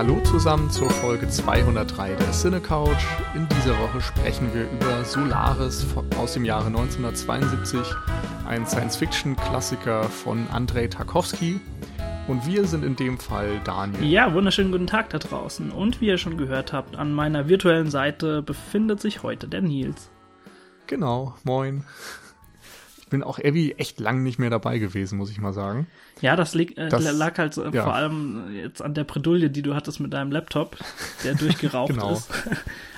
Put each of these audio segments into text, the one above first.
Hallo zusammen zur Folge 203 der Cine Couch. In dieser Woche sprechen wir über Solaris aus dem Jahre 1972, ein Science-Fiction-Klassiker von Andrei Tarkovsky. Und wir sind in dem Fall Daniel. Ja, wunderschönen guten Tag da draußen. Und wie ihr schon gehört habt, an meiner virtuellen Seite befindet sich heute der Nils. Genau, moin bin auch irgendwie echt lang nicht mehr dabei gewesen, muss ich mal sagen. Ja, das, lag, äh, das lag halt so, ja. vor allem jetzt an der Bredouille, die du hattest mit deinem Laptop, der durchgeraucht genau. ist.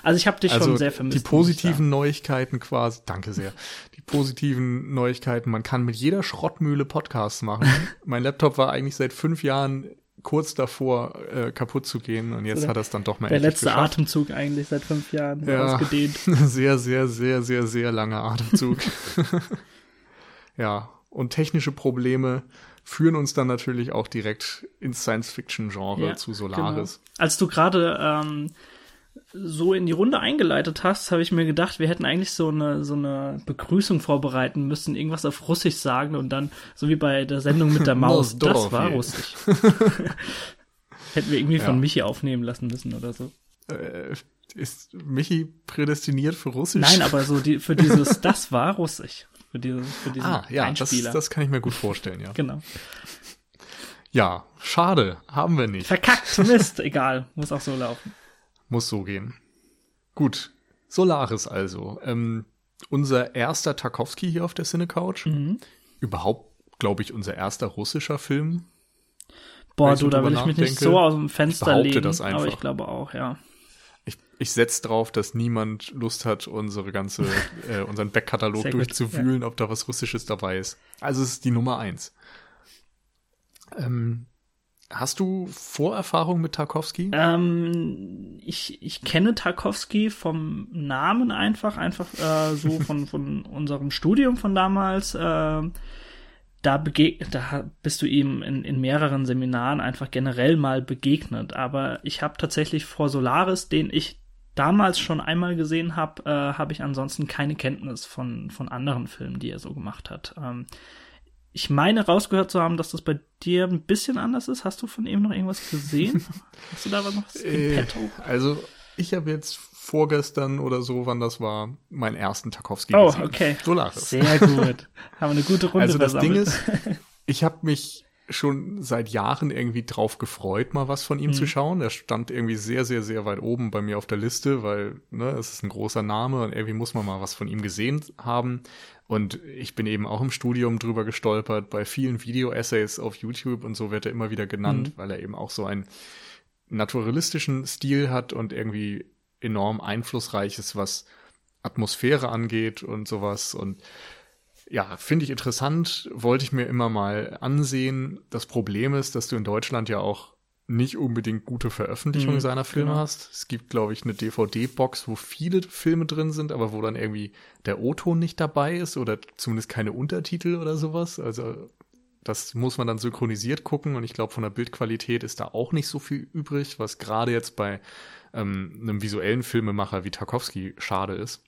Also ich habe dich also schon sehr vermisst. Die positiven Neuigkeiten quasi, danke sehr. Die positiven Neuigkeiten, man kann mit jeder Schrottmühle Podcasts machen. mein Laptop war eigentlich seit fünf Jahren kurz davor äh, kaputt zu gehen und jetzt so hat er es dann doch mal Der letzte geschafft. Atemzug eigentlich seit fünf Jahren ja, ausgedehnt. Sehr, sehr, sehr, sehr, sehr langer Atemzug. Ja, und technische Probleme führen uns dann natürlich auch direkt ins Science-Fiction-Genre ja, zu Solaris. Genau. Als du gerade ähm, so in die Runde eingeleitet hast, habe ich mir gedacht, wir hätten eigentlich so eine so eine Begrüßung vorbereiten müssen, irgendwas auf Russisch sagen und dann so wie bei der Sendung mit der Maus. das war Russisch. hätten wir irgendwie ja. von Michi aufnehmen lassen müssen oder so. Äh, ist Michi prädestiniert für Russisch? Nein, aber so die, für dieses das war Russisch. Für, diese, für diesen ah, ja, Einspieler. Das, das kann ich mir gut vorstellen, ja. genau. Ja, schade, haben wir nicht. Verkackt, Mist, egal, muss auch so laufen. Muss so gehen. Gut, Solaris also. Ähm, unser erster Tarkovsky hier auf der Cinecouch. Mhm. Überhaupt, glaube ich, unser erster russischer Film. Boah, du, da will ich mich nicht so aus dem Fenster legen, das einfach. aber ich glaube auch, ja ich setze drauf, dass niemand Lust hat, unsere ganze, äh, unseren Backkatalog durchzuwühlen, ja. ob da was Russisches dabei ist. Also es ist die Nummer eins. Ähm, hast du Vorerfahrung mit Tarkovsky? Ähm, ich, ich kenne Tarkovsky vom Namen einfach, einfach äh, so von, von unserem Studium von damals. Äh, da, da bist du ihm in, in mehreren Seminaren einfach generell mal begegnet. Aber ich habe tatsächlich vor Solaris, den ich damals schon einmal gesehen habe, äh, habe ich ansonsten keine Kenntnis von, von anderen Filmen, die er so gemacht hat. Ähm, ich meine rausgehört zu haben, dass das bei dir ein bisschen anders ist. Hast du von ihm noch irgendwas gesehen? Hast du da was noch im äh, Petto? Also, ich habe jetzt vorgestern oder so, wann das war, meinen ersten Tarkovsky oh, gesehen. Oh, okay. Solaris. Sehr gut. Haben wir eine gute Runde Also das versammelt. Ding ist, ich habe mich schon seit Jahren irgendwie drauf gefreut, mal was von ihm mhm. zu schauen. Er stand irgendwie sehr, sehr, sehr weit oben bei mir auf der Liste, weil ne, es ist ein großer Name und irgendwie muss man mal was von ihm gesehen haben. Und ich bin eben auch im Studium drüber gestolpert. Bei vielen Video-Essays auf YouTube und so wird er immer wieder genannt, mhm. weil er eben auch so einen naturalistischen Stil hat und irgendwie enorm einflussreich ist, was Atmosphäre angeht und sowas. Und ja, finde ich interessant, wollte ich mir immer mal ansehen. Das Problem ist, dass du in Deutschland ja auch nicht unbedingt gute Veröffentlichungen mhm, seiner Filme genau. hast. Es gibt, glaube ich, eine DVD-Box, wo viele Filme drin sind, aber wo dann irgendwie der O-Ton nicht dabei ist oder zumindest keine Untertitel oder sowas. Also das muss man dann synchronisiert gucken und ich glaube, von der Bildqualität ist da auch nicht so viel übrig, was gerade jetzt bei ähm, einem visuellen Filmemacher wie Tarkovsky schade ist.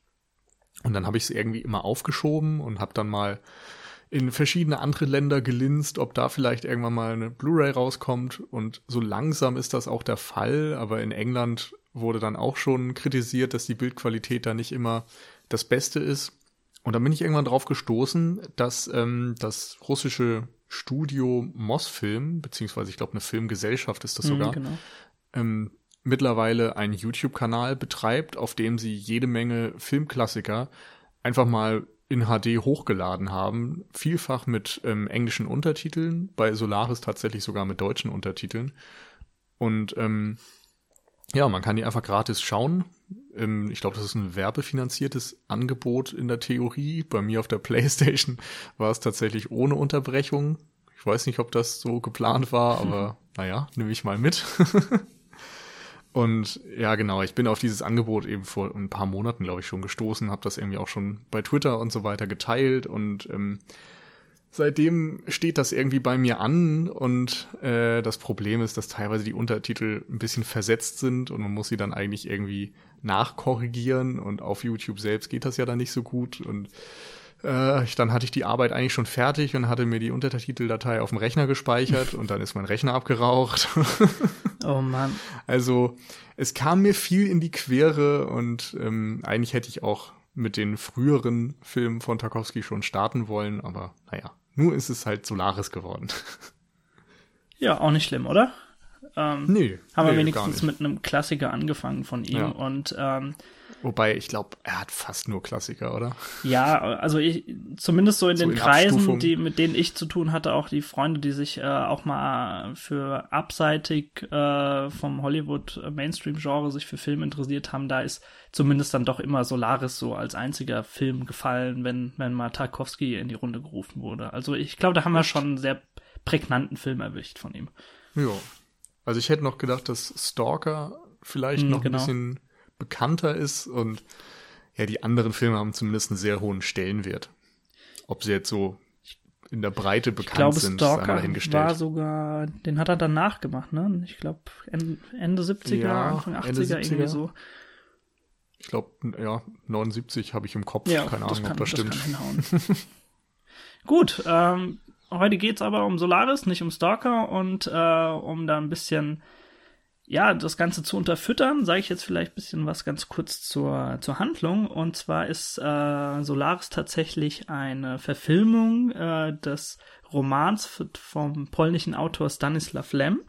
Und dann habe ich es irgendwie immer aufgeschoben und habe dann mal in verschiedene andere Länder gelinst, ob da vielleicht irgendwann mal eine Blu-ray rauskommt. Und so langsam ist das auch der Fall, aber in England wurde dann auch schon kritisiert, dass die Bildqualität da nicht immer das Beste ist. Und dann bin ich irgendwann drauf gestoßen, dass ähm, das russische Studio Mosfilm, beziehungsweise ich glaube eine Filmgesellschaft ist das mhm, sogar, mhm, genau. ähm, mittlerweile einen YouTube-Kanal betreibt, auf dem sie jede Menge Filmklassiker einfach mal in HD hochgeladen haben, vielfach mit ähm, englischen Untertiteln, bei Solaris tatsächlich sogar mit deutschen Untertiteln. Und ähm, ja, man kann die einfach gratis schauen. Ähm, ich glaube, das ist ein werbefinanziertes Angebot in der Theorie. Bei mir auf der PlayStation war es tatsächlich ohne Unterbrechung. Ich weiß nicht, ob das so geplant war, aber naja, nehme ich mal mit. Und ja, genau, ich bin auf dieses Angebot eben vor ein paar Monaten, glaube ich, schon gestoßen, habe das irgendwie auch schon bei Twitter und so weiter geteilt und ähm, seitdem steht das irgendwie bei mir an und äh, das Problem ist, dass teilweise die Untertitel ein bisschen versetzt sind und man muss sie dann eigentlich irgendwie nachkorrigieren und auf YouTube selbst geht das ja dann nicht so gut und äh, dann hatte ich die Arbeit eigentlich schon fertig und hatte mir die Untertiteldatei auf dem Rechner gespeichert und dann ist mein Rechner abgeraucht. Oh Mann. Also es kam mir viel in die Quere und ähm, eigentlich hätte ich auch mit den früheren Filmen von Tarkovsky schon starten wollen, aber naja, nur ist es halt Solaris geworden. Ja, auch nicht schlimm, oder? Ähm, nee. haben wir nee, wenigstens mit einem Klassiker angefangen von ihm Ja. und ähm, Wobei, ich glaube, er hat fast nur Klassiker, oder? Ja, also ich, zumindest so in So den in Kreisen, Abstufung. die, mit denen ich zu tun hatte, auch die Freunde, die sich äh, auch mal für abseitig äh, vom Hollywood-Mainstream-Genre sich für Film interessiert haben, da ist zumindest dann doch immer Solaris so als einziger Film gefallen, wenn, wenn mal Tarkovsky in die Runde gerufen wurde. Also ich glaube, da haben wir schon einen sehr prägnanten Film erwischt von ihm. Ja. Also ich hätte noch gedacht, dass Stalker vielleicht Mm, noch genau. ein bisschen bekannter ist und ja, die anderen Filme haben zumindest einen sehr hohen Stellenwert. Ob sie jetzt so in der Breite Ich bekannt glaube, sind, Stalker war sogar, den hat er danach gemacht, ne? Ich glaube, Ende 70er, Ja, Anfang 80er, Ende 70er. irgendwie so. Ich glaube, ja, 79 habe ich im Kopf. Ja, Keine das Ahnung, kann, ob das stimmt. hinhauen. Gut, ähm, heute geht's aber um Solaris, nicht um Stalker und äh, um da ein bisschen, ja, das Ganze zu unterfüttern, sage ich jetzt vielleicht ein bisschen was ganz kurz zur, zur Handlung. Und zwar ist äh, Solaris tatsächlich eine Verfilmung äh, des Romans vom polnischen Autor Stanislaw Lem.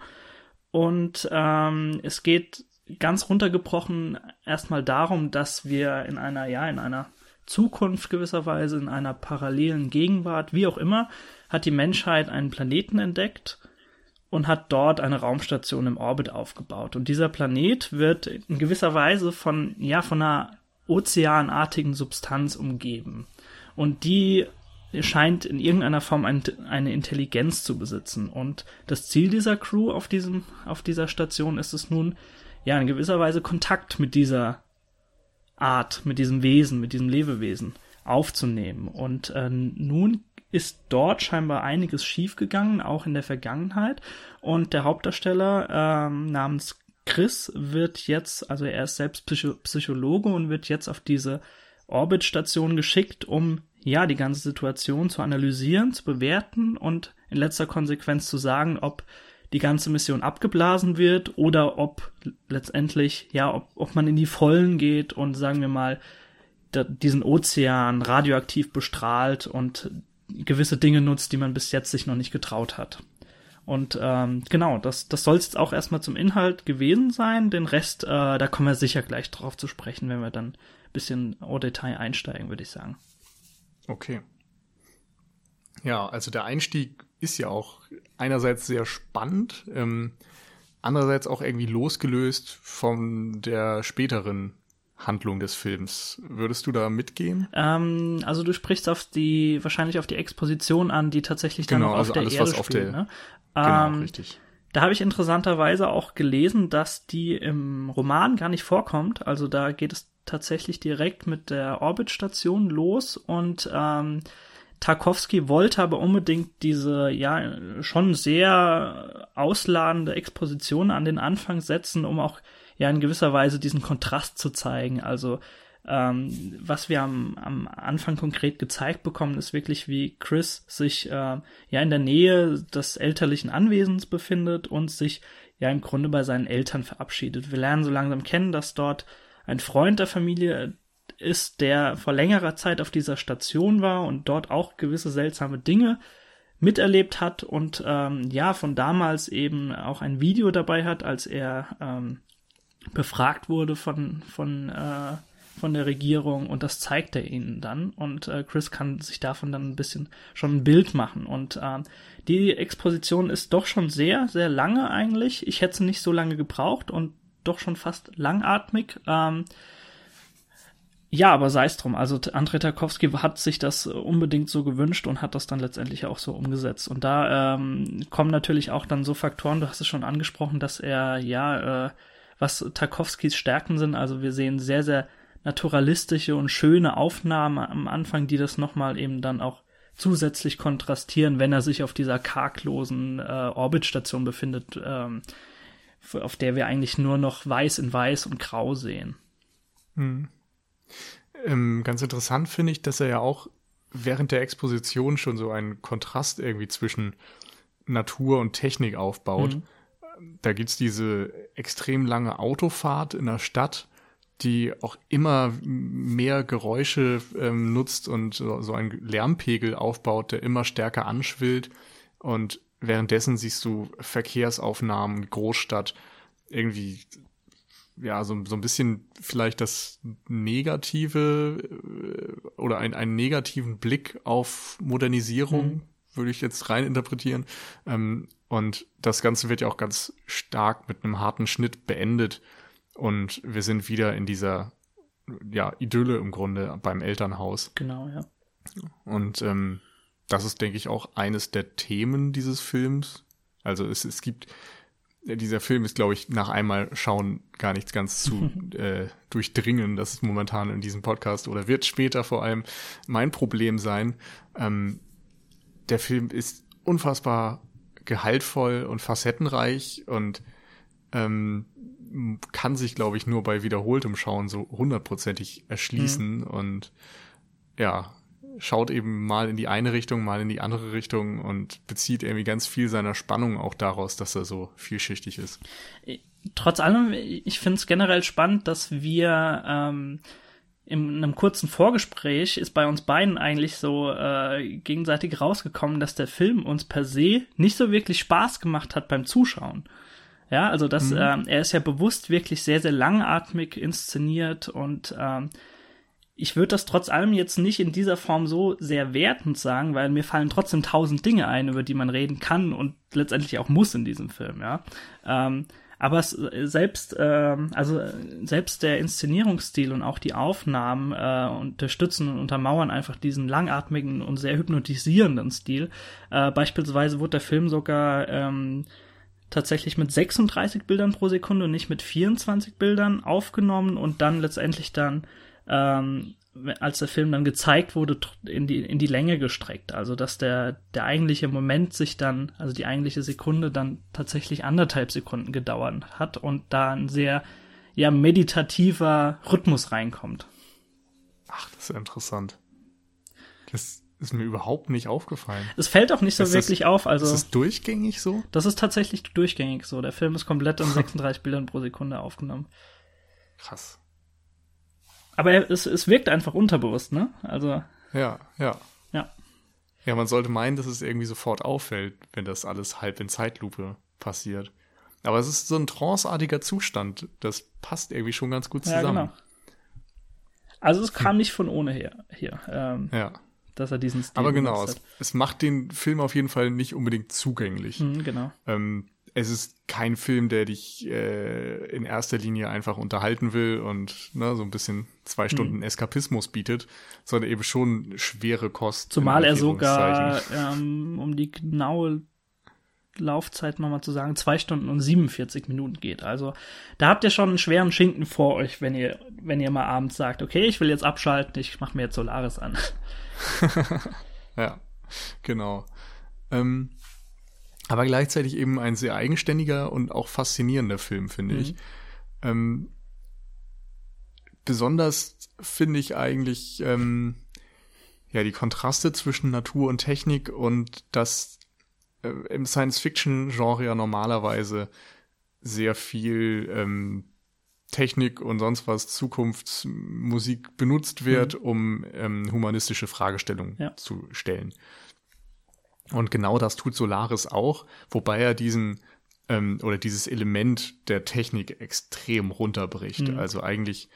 Und ähm, es geht ganz runtergebrochen erstmal darum, dass wir in einer, ja, in einer Zukunft gewisserweise, in einer parallelen Gegenwart, wie auch immer, hat die Menschheit einen Planeten entdeckt und hat dort eine Raumstation im Orbit aufgebaut. Und dieser Planet wird in gewisser Weise von, ja, von einer ozeanartigen Substanz umgeben. Und die scheint in irgendeiner Form ein, eine Intelligenz zu besitzen. Und das Ziel dieser Crew auf diesem, auf dieser Station ist es nun, ja, in gewisser Weise Kontakt mit dieser Art, mit diesem Wesen, mit diesem Lebewesen aufzunehmen. Und äh, nun ist dort scheinbar einiges schiefgegangen, auch in der Vergangenheit. Und der Hauptdarsteller ähm, namens Chris wird jetzt, also er ist selbst Psycho Psychologe und wird jetzt auf diese Orbitstation geschickt, um ja die ganze Situation zu analysieren, zu bewerten und in letzter Konsequenz zu sagen, ob die ganze Mission abgeblasen wird oder ob letztendlich, ja, ob, ob man in die Vollen geht und sagen wir mal, diesen Ozean radioaktiv bestrahlt und gewisse Dinge nutzt, die man bis jetzt sich noch nicht getraut hat. Und ähm, genau, das, das soll es jetzt auch erstmal zum Inhalt gewesen sein. Den Rest, äh, da kommen wir sicher gleich drauf zu sprechen, wenn wir dann ein bisschen au Detail einsteigen, würde ich sagen. Okay. Ja, also der Einstieg ist ja auch einerseits sehr spannend, ähm, andererseits auch irgendwie losgelöst von der späteren Handlung des Films. Würdest du da mitgehen? Ähm, also du sprichst auf die, wahrscheinlich auf die Exposition an, die tatsächlich dann Genau, auf also der alles, Erde was auf spielt. der- ne? Genau, ähm, richtig. Da habe ich interessanterweise auch gelesen, dass die im Roman gar nicht vorkommt. Also da geht es tatsächlich direkt mit der Orbitstation los und ähm, Tarkovsky wollte aber unbedingt diese ja schon sehr ausladende Exposition an den Anfang setzen, um auch ja in gewisser Weise diesen Kontrast zu zeigen. Also ähm, was wir am, am Anfang konkret gezeigt bekommen, ist wirklich, wie Chris sich äh, ja in der Nähe des elterlichen Anwesens befindet und sich ja im Grunde bei seinen Eltern verabschiedet. Wir lernen so langsam kennen, dass dort ein Freund der Familie ist, der vor längerer Zeit auf dieser Station war und dort auch gewisse seltsame Dinge miterlebt hat und ähm, ja von damals eben auch ein Video dabei hat, als er ähm, befragt wurde von von äh, von der Regierung und das zeigt er ihnen dann. Und äh, Chris kann sich davon dann ein bisschen schon ein Bild machen. Und ähm, die Exposition ist doch schon sehr sehr lange eigentlich. Ich hätte sie nicht so lange gebraucht und doch schon fast langatmig. Ähm, ja, aber sei es drum. Also Andrei Tarkovsky hat sich das unbedingt so gewünscht und hat das dann letztendlich auch so umgesetzt. Und da ähm, kommen natürlich auch dann so Faktoren, du hast es schon angesprochen, dass er, ja, äh, was Tarkovskys Stärken sind, also wir sehen sehr, sehr naturalistische und schöne Aufnahmen am Anfang, die das nochmal eben dann auch zusätzlich kontrastieren, wenn er sich auf dieser karglosen äh, Orbitstation befindet, ähm, auf der wir eigentlich nur noch weiß in weiß und grau sehen. Hm. Ähm, ganz interessant finde ich, dass er ja auch während der Exposition schon so einen Kontrast irgendwie zwischen Natur und Technik aufbaut. Mhm. Da gibt's diese extrem lange Autofahrt in der Stadt, die auch immer mehr Geräusche ähm, nutzt und so, so einen Lärmpegel aufbaut, der immer stärker anschwillt. Und währenddessen siehst du Verkehrsaufnahmen, Großstadt, irgendwie ja, so, so ein bisschen vielleicht das negative äh, oder ein, einen negativen Blick auf Modernisierung, mhm. würde ich jetzt rein interpretieren. Ähm, und das Ganze wird ja auch ganz stark mit einem harten Schnitt beendet. Und wir sind wieder in dieser ja, Idylle im Grunde beim Elternhaus. Genau, ja. Und ähm, das ist, denke ich, auch eines der Themen dieses Films. Also es, es gibt dieser Film ist, glaube ich, nach einmal schauen gar nichts ganz zu äh, durchdringen. Das ist momentan in diesem Podcast oder wird später vor allem mein Problem sein. Ähm, der Film ist unfassbar gehaltvoll und facettenreich und ähm, kann sich, glaube ich, nur bei wiederholtem Schauen so hundertprozentig erschließen. Mhm. Und ja, schaut eben mal in die eine Richtung, mal in die andere Richtung und bezieht irgendwie ganz viel seiner Spannung auch daraus, dass er so vielschichtig ist. Trotz allem, ich finde es generell spannend, dass wir ähm, in einem kurzen Vorgespräch ist bei uns beiden eigentlich so äh, gegenseitig rausgekommen, dass der Film uns per se nicht so wirklich Spaß gemacht hat beim Zuschauen. Ja, also das, mhm. ähm, er ist ja bewusst wirklich sehr, sehr langatmig inszeniert und ähm, ich würde das trotz allem jetzt nicht in dieser Form so sehr wertend sagen, weil mir fallen trotzdem tausend Dinge ein, über die man reden kann und letztendlich auch muss in diesem Film, ja. Ähm, aber selbst, äh, also selbst der Inszenierungsstil und auch die Aufnahmen äh, unterstützen und untermauern einfach diesen langatmigen und sehr hypnotisierenden Stil. Äh, beispielsweise wurde der Film sogar ähm, tatsächlich mit 36 Bildern pro Sekunde und nicht mit 24 Bildern aufgenommen und dann letztendlich dann ähm, als der Film dann gezeigt wurde, in die, in die Länge gestreckt. Also, dass der, der eigentliche Moment sich dann, also die eigentliche Sekunde dann tatsächlich anderthalb Sekunden gedauert hat und da ein sehr, ja, meditativer Rhythmus reinkommt. Ach, das ist interessant. Das ist mir überhaupt nicht aufgefallen. Es fällt auch nicht so ist wirklich das, auf. Also, ist es durchgängig so? Das ist tatsächlich durchgängig so. Der Film ist komplett in 36 Bildern pro Sekunde aufgenommen. Krass. Aber es, es wirkt einfach unterbewusst, ne? Also. Ja, ja. Ja. Ja, man sollte meinen, dass es irgendwie sofort auffällt, wenn das alles halb in Zeitlupe passiert. Aber es ist so ein tranceartiger Zustand. Das passt irgendwie schon ganz gut zusammen. Ja, genau. Also es kam nicht von ohne her hier. Ähm, ja. Dass er diesen Stil Aber genau, es, es, macht den Film auf jeden Fall nicht unbedingt zugänglich. Mhm, genau. Ähm, es ist kein Film, der dich äh, in erster Linie einfach unterhalten will und ne, so ein bisschen zwei Stunden hm. Eskapismus bietet, sondern eben schon schwere Kost. Zumal er sogar, ähm, um die genaue Laufzeit nochmal zu sagen, zwei Stunden und 47 Minuten geht. Also da habt ihr schon einen schweren Schinken vor euch, wenn ihr, wenn ihr mal abends sagt, okay, ich will jetzt abschalten, ich mach mir jetzt Solaris an. ja, genau. Ähm, aber gleichzeitig eben ein sehr eigenständiger und auch faszinierender Film, finde mhm. ich. Ähm, besonders finde ich eigentlich ähm, ja die Kontraste zwischen Natur und Technik und das äh, im Science-Fiction-Genre ja normalerweise sehr viel ähm, Technik und sonst was Zukunftsmusik benutzt wird, mhm. um ähm, humanistische Fragestellungen ja. zu stellen. Und genau das tut Solaris auch, wobei er diesen ähm, oder dieses Element der Technik extrem runterbricht. Mhm. Also eigentlich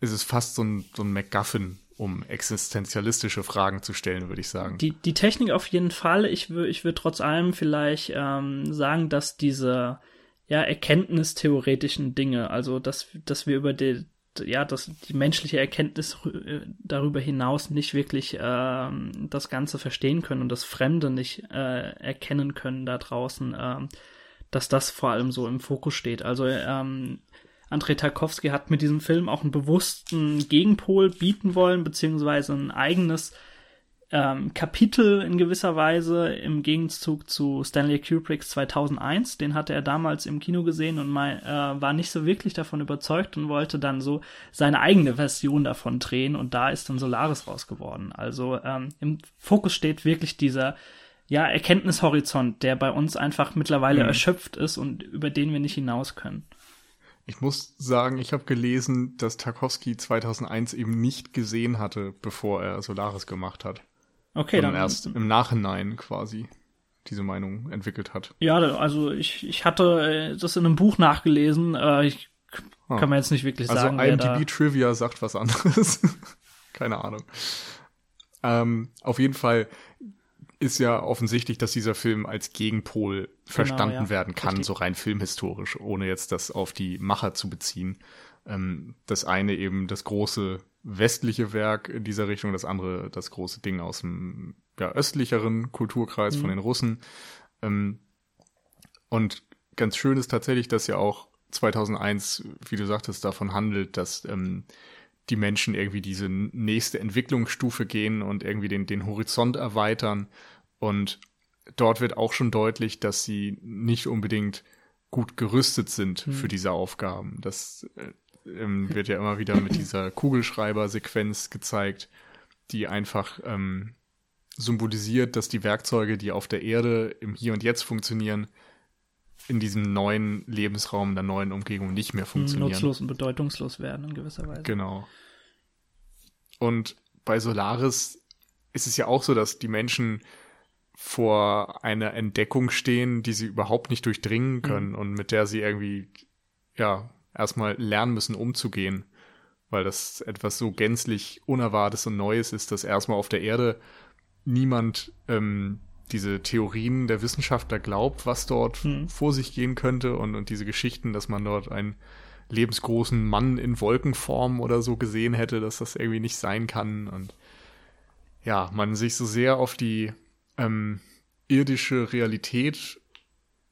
ist es fast so ein, so ein MacGuffin, um existenzialistische Fragen zu stellen, würde ich sagen. Die, die Technik auf jeden Fall. Ich würde ich würd trotz allem vielleicht ähm, sagen, dass diese ja, erkenntnistheoretischen Dinge, also dass, dass wir über die, ja, dass die menschliche Erkenntnis äh, darüber hinaus nicht wirklich äh, das Ganze verstehen können und das Fremde nicht äh, erkennen können da draußen, äh, dass das vor allem so im Fokus steht. Also ähm, Andrei Tarkovsky hat mit diesem Film auch einen bewussten Gegenpol bieten wollen, beziehungsweise ein eigenes ähm, Kapitel in gewisser Weise im Gegenzug zu Stanley Kubricks 2001. Den hatte er damals im Kino gesehen und mal, äh, war nicht so wirklich davon überzeugt und wollte dann so seine eigene Version davon drehen und da ist dann Solaris raus geworden. Also ähm, im Fokus steht wirklich dieser ja, Erkenntnishorizont, der bei uns einfach mittlerweile Mhm. erschöpft ist und über den wir nicht hinaus können. Ich muss sagen, ich habe gelesen, dass Tarkovsky 2001 eben nicht gesehen hatte, bevor er Solaris gemacht hat. Okay, dann erst im Nachhinein quasi diese Meinung entwickelt hat. Ja, also ich, ich hatte äh, das in einem Buch nachgelesen. Äh, ich Ah. kann mir jetzt nicht wirklich Also sagen, da. IMDb Trivia sagt was anderes. Keine Ahnung. Ähm, auf jeden Fall ist ja offensichtlich, dass dieser Film als Gegenpol verstanden Genau, ja. werden kann, Richtig. so rein filmhistorisch, ohne jetzt das auf die Macher zu beziehen. Ähm, das eine eben das große westliche Werk in dieser Richtung, das andere das große Ding aus dem ja, östlicheren Kulturkreis Mhm. von den Russen. Ähm, und ganz schön ist tatsächlich, dass ja auch 2001, wie du sagtest, davon handelt, dass ähm, die Menschen irgendwie diese nächste Entwicklungsstufe gehen und irgendwie den, den Horizont erweitern. Und dort wird auch schon deutlich, dass sie nicht unbedingt gut gerüstet sind Hm. für diese Aufgaben. Das äh, ähm, wird ja immer wieder mit dieser Kugelschreiber-Sequenz gezeigt, die einfach ähm, symbolisiert, dass die Werkzeuge, die auf der Erde im Hier und Jetzt funktionieren, in diesem neuen Lebensraum, der neuen Umgebung nicht mehr funktionieren. nutzlos und bedeutungslos werden in gewisser Weise. Genau. Und bei Solaris ist es ja auch so, dass die Menschen vor einer Entdeckung stehen, die sie überhaupt nicht durchdringen können und mit der sie irgendwie, ja, erstmal lernen müssen, umzugehen. Weil das etwas so gänzlich Unerwartetes und Neues ist, dass erstmal auf der Erde niemand ähm, diese Theorien der Wissenschaftler glaubt, was dort Hm. vor sich gehen könnte und, und diese Geschichten, dass man dort einen lebensgroßen Mann in Wolkenform oder so gesehen hätte, dass das irgendwie nicht sein kann und ja, man sich so sehr auf die ähm, irdische Realität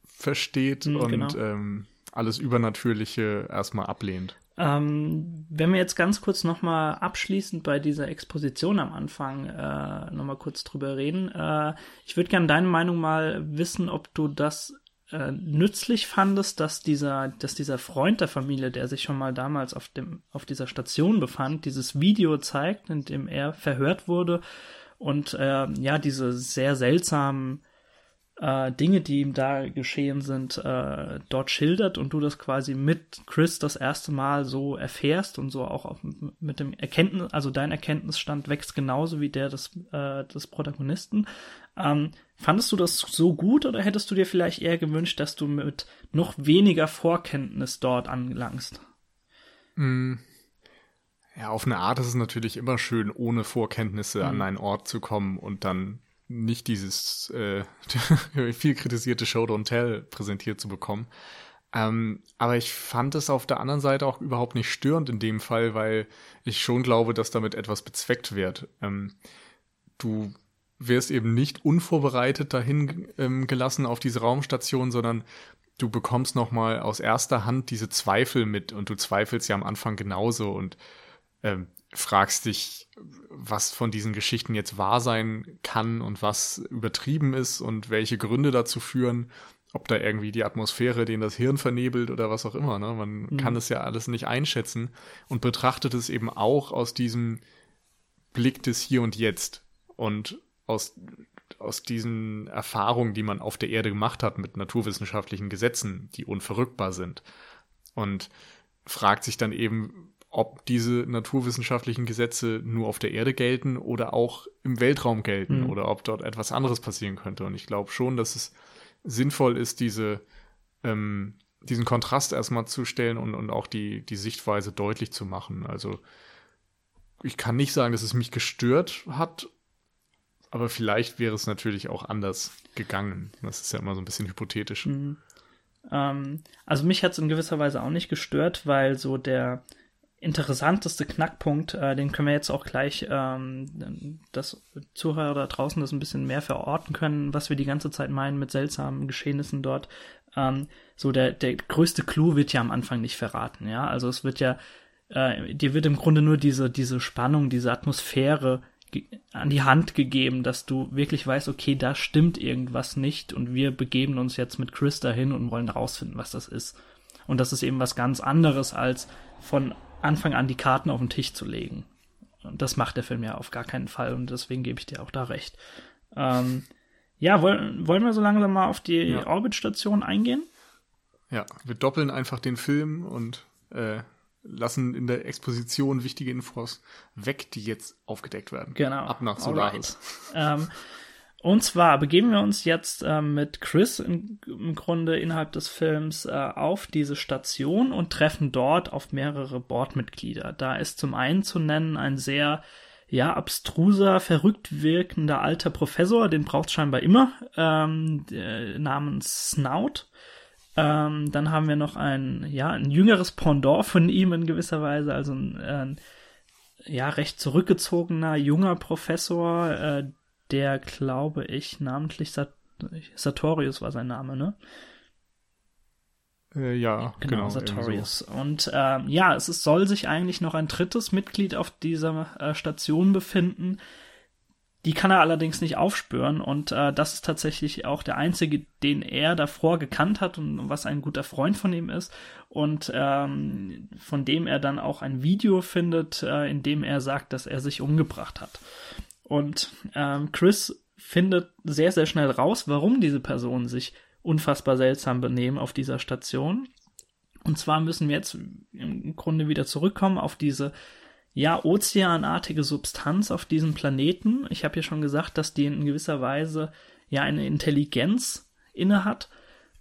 versteht Hm, und genau. ähm, alles Übernatürliche erstmal ablehnt. Ähm, wenn wir jetzt ganz kurz nochmal abschließend bei dieser Exposition am Anfang äh, nochmal kurz drüber reden. Äh, ich würde gerne deine Meinung mal wissen, ob du das äh, nützlich fandest, dass dieser, dass dieser Freund der Familie, der sich schon mal damals auf dem, auf dieser Station befand, dieses Video zeigt, in dem er verhört wurde und äh, ja, diese sehr seltsamen äh, Dinge, die ihm da geschehen sind, äh, dort schildert und du das quasi mit Chris das erste Mal so erfährst und so auch auf, mit dem Erkenntnis, also dein Erkenntnisstand wächst genauso wie der des, äh, des Protagonisten. Ähm, fandest du das so gut oder hättest du dir vielleicht eher gewünscht, dass du mit noch weniger Vorkenntnis dort anlangst? Ja, auf eine Art ist es natürlich immer schön, ohne Vorkenntnisse Mhm. an einen Ort zu kommen und dann nicht dieses äh, viel kritisierte Show Don't Tell präsentiert zu bekommen. Ähm, aber ich fand es auf der anderen Seite auch überhaupt nicht störend in dem Fall, weil ich schon glaube, dass damit etwas bezweckt wird. Ähm, du wirst eben nicht unvorbereitet dahin ähm, gelassen auf diese Raumstation, sondern du bekommst nochmal aus erster Hand diese Zweifel mit und du zweifelst ja am Anfang genauso und ähm, fragst dich, was von diesen Geschichten jetzt wahr sein kann und was übertrieben ist und welche Gründe dazu führen, ob da irgendwie die Atmosphäre den das Hirn vernebelt oder was auch immer. Ne? Man kann es ja alles nicht einschätzen und betrachtet es eben auch aus diesem Blick des Hier und Jetzt und aus, aus diesen Erfahrungen, die man auf der Erde gemacht hat mit naturwissenschaftlichen Gesetzen, die unverrückbar sind. Und fragt sich dann eben, ob diese naturwissenschaftlichen Gesetze nur auf der Erde gelten oder auch im Weltraum gelten Mhm. oder ob dort etwas anderes passieren könnte. Und ich glaube schon, dass es sinnvoll ist, diese, ähm, diesen Kontrast erstmal zu stellen und, und auch die, die Sichtweise deutlich zu machen. Also ich kann nicht sagen, dass es mich gestört hat, aber vielleicht wäre es natürlich auch anders gegangen. Das ist ja immer so ein bisschen hypothetisch. Ähm, also mich hat es in gewisser Weise auch nicht gestört, weil so der interessanteste Knackpunkt, äh, den können wir jetzt auch gleich, ähm, dass Zuhörer da draußen das ein bisschen mehr verorten können, was wir die ganze Zeit meinen mit seltsamen Geschehnissen dort. Ähm, so der, der größte Clou wird ja am Anfang nicht verraten, ja. Also es wird ja, äh, dir wird im Grunde nur diese, diese Spannung, diese Atmosphäre an die Hand gegeben, dass du wirklich weißt, okay, da stimmt irgendwas nicht und wir begeben uns jetzt mit Chris dahin und wollen rausfinden, was das ist. Und das ist eben was ganz anderes, als von Anfang an die Karten auf den Tisch zu legen. Und das macht der Film ja auf gar keinen Fall und deswegen gebe ich dir auch da recht. Ähm, Ja, wollen, wollen wir so langsam mal auf die ja. Orbit-Station eingehen? Ja, wir doppeln einfach den Film und äh, lassen in der Exposition wichtige Infos weg, die jetzt aufgedeckt werden. Genau. Ab nach Solaris. ähm, und zwar begeben wir uns jetzt äh, mit Chris in, im Grunde innerhalb des Films äh, auf diese Station und treffen dort auf mehrere Bordmitglieder. Da ist zum einen zu nennen ein sehr ja, abstruser, verrückt wirkender alter Professor, den braucht scheinbar immer, ähm, namens Snout. Ähm, dann haben wir noch ein, ja, ein jüngeres Pendant von ihm in gewisser Weise, also ein, äh, ja, recht zurückgezogener junger Professor, äh, der, glaube ich, namentlich Sat Sartorius war sein Name, ne? Äh, ja, genau, genau Sartorius. So. Und äh, ja, es ist, soll sich eigentlich noch ein drittes Mitglied auf dieser äh, Station befinden. Die kann er allerdings nicht aufspüren und äh, das ist tatsächlich auch der einzige, den er davor gekannt hat und was ein guter Freund von ihm ist und ähm, von dem er dann auch ein Video findet, äh, in dem er sagt, dass er sich umgebracht hat. Und ähm, Chris findet sehr, sehr schnell raus, warum diese Personen sich unfassbar seltsam benehmen auf dieser Station. Und zwar müssen wir jetzt im Grunde wieder zurückkommen auf diese ja ozeanartige Substanz auf diesem Planeten. Ich habe ja schon gesagt, dass die in gewisser Weise ja eine Intelligenz inne hat